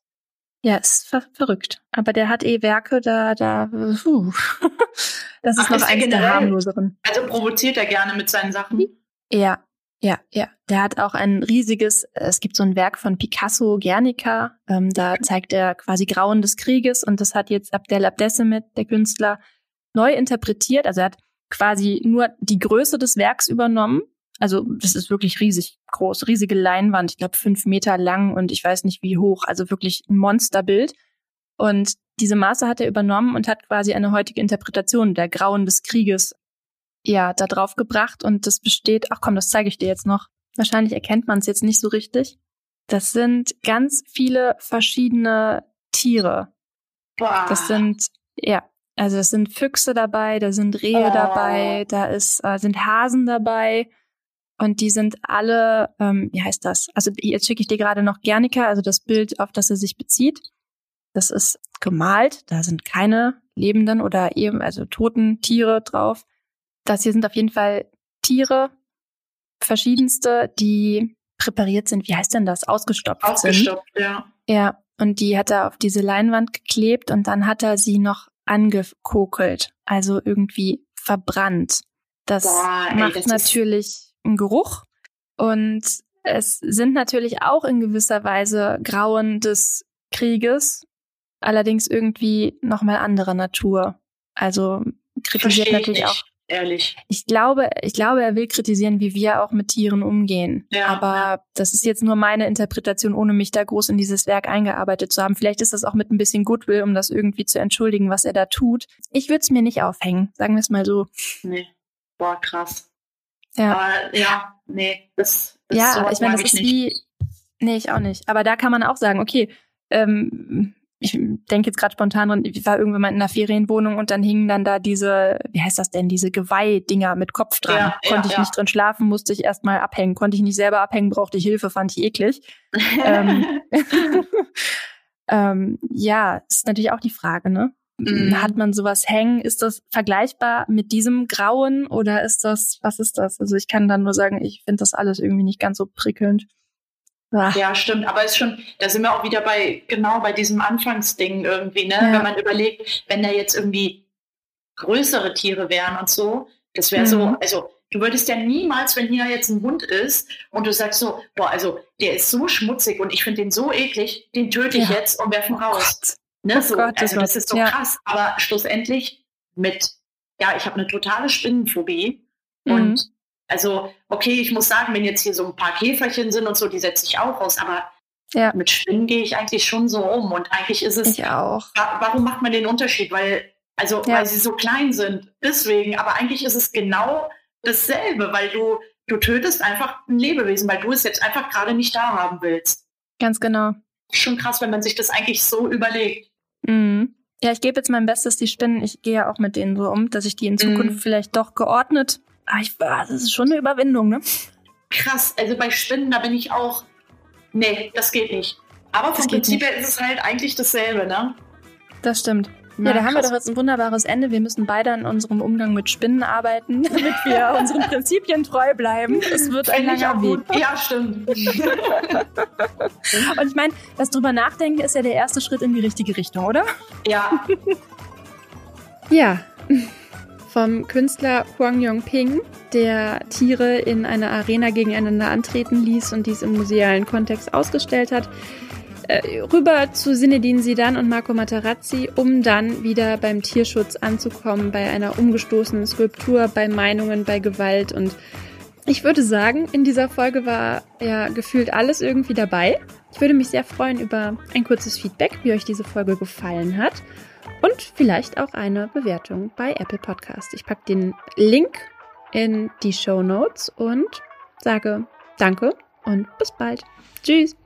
Ja, ist ver verrückt. Aber der hat eh Werke, da, da, puh. <laughs> das ist Ach, noch ist eins der harmloseren. Also provoziert er gerne mit seinen Sachen? Ja, ja, ja. Der hat auch ein riesiges, es gibt so ein Werk von Picasso, Guernica, ähm, da zeigt er quasi Grauen des Krieges und das hat jetzt Abdel Abdessemet, der Künstler, neu interpretiert. Also er hat quasi nur die Größe des Werks übernommen. Also das ist wirklich riesig groß, riesige Leinwand, ich glaube fünf Meter lang und ich weiß nicht wie hoch, also wirklich ein Monsterbild. Und diese Maße hat er übernommen und hat quasi eine heutige Interpretation der Grauen des Krieges ja, da drauf gebracht und das besteht, ach komm, das zeige ich dir jetzt noch. Wahrscheinlich erkennt man es jetzt nicht so richtig. Das sind ganz viele verschiedene Tiere. Boah. Das sind, ja, also es sind Füchse dabei, da sind Rehe oh. dabei, da ist, äh, sind Hasen dabei und die sind alle, ähm, wie heißt das? Also jetzt schicke ich dir gerade noch Gernika, also das Bild, auf das er sich bezieht. Das ist gemalt, da sind keine lebenden oder eben, also toten Tiere drauf. Das hier sind auf jeden Fall Tiere, verschiedenste, die präpariert sind, wie heißt denn das? Ausgestopft, Ausgestopft sind. ja. Ja, und die hat er auf diese Leinwand geklebt und dann hat er sie noch angekokelt, also irgendwie verbrannt. Das Boah, ey, macht das natürlich einen Geruch und es sind natürlich auch in gewisser Weise Grauen des Krieges, allerdings irgendwie nochmal anderer Natur. Also kritisiert natürlich auch ehrlich. Ich glaube, ich glaube, er will kritisieren, wie wir auch mit Tieren umgehen. Ja, Aber das ist jetzt nur meine Interpretation, ohne mich da groß in dieses Werk eingearbeitet zu haben. Vielleicht ist das auch mit ein bisschen Goodwill, um das irgendwie zu entschuldigen, was er da tut. Ich würde es mir nicht aufhängen, sagen wir es mal so. Nee. Boah, krass. Ja. Aber ja, nee, das, das Ja, ich meine, das ist nicht. wie. Nee, ich auch nicht. Aber da kann man auch sagen, okay, ähm, ich denke jetzt gerade spontan dran, ich war irgendwann mal in einer Ferienwohnung und dann hingen dann da diese, wie heißt das denn, diese Geweih-Dinger mit Kopf dran. Ja, Konnte ja, ich ja. nicht drin schlafen, musste ich erstmal abhängen. Konnte ich nicht selber abhängen, brauchte ich Hilfe, fand ich eklig. <laughs> ähm, <laughs> ähm, ja, ist natürlich auch die Frage, ne? Mhm. Hat man sowas hängen? Ist das vergleichbar mit diesem Grauen oder ist das, was ist das? Also ich kann dann nur sagen, ich finde das alles irgendwie nicht ganz so prickelnd. Ach. Ja, stimmt. Aber ist schon, da sind wir auch wieder bei, genau bei diesem Anfangsding irgendwie, ne? Ja. Wenn man überlegt, wenn da jetzt irgendwie größere Tiere wären und so, das wäre mhm. so, also du würdest ja niemals, wenn hier jetzt ein Hund ist und du sagst so, boah, also der ist so schmutzig und ich finde den so eklig, den töte ich ja. jetzt und werfe ihn oh raus. Ne, oh so, Gott, also das ist so ja. krass. Aber schlussendlich mit, ja, ich habe eine totale Spinnenphobie mhm. und also, okay, ich muss sagen, wenn jetzt hier so ein paar Käferchen sind und so, die setze ich auch aus, aber ja. mit Spinnen gehe ich eigentlich schon so um. Und eigentlich ist es. Ich auch. Warum macht man den Unterschied? Weil, also, ja. weil sie so klein sind. Deswegen, aber eigentlich ist es genau dasselbe, weil du, du tötest einfach ein Lebewesen, weil du es jetzt einfach gerade nicht da haben willst. Ganz genau. Schon krass, wenn man sich das eigentlich so überlegt. Mhm. Ja, ich gebe jetzt mein Bestes, die Spinnen, ich gehe ja auch mit denen so um, dass ich die in Zukunft mm. vielleicht doch geordnet Ah, ich, ah, das ist schon eine Überwindung, ne? Krass, also bei Spinnen, da bin ich auch. Nee, das geht nicht. Aber vom Prinzip her ist es halt eigentlich dasselbe, ne? Das stimmt. Ja, ja da haben wir doch jetzt ein wunderbares Ende. Wir müssen beide an unserem Umgang mit Spinnen arbeiten, <laughs> damit wir <laughs> unseren Prinzipien treu bleiben. Es wird ein langer Weg. Ja, stimmt. <laughs> Und ich meine, das drüber nachdenken ist ja der erste Schritt in die richtige Richtung, oder? Ja. ja vom Künstler Huang Yongping, der Tiere in einer Arena gegeneinander antreten ließ und dies im musealen Kontext ausgestellt hat, rüber zu Sinedin Sidan und Marco Materazzi, um dann wieder beim Tierschutz anzukommen, bei einer umgestoßenen Skulptur, bei Meinungen, bei Gewalt und ich würde sagen, in dieser Folge war ja gefühlt alles irgendwie dabei. Ich würde mich sehr freuen über ein kurzes Feedback, wie euch diese Folge gefallen hat und vielleicht auch eine Bewertung bei Apple Podcast. Ich packe den Link in die Show Notes und sage Danke und bis bald. Tschüss.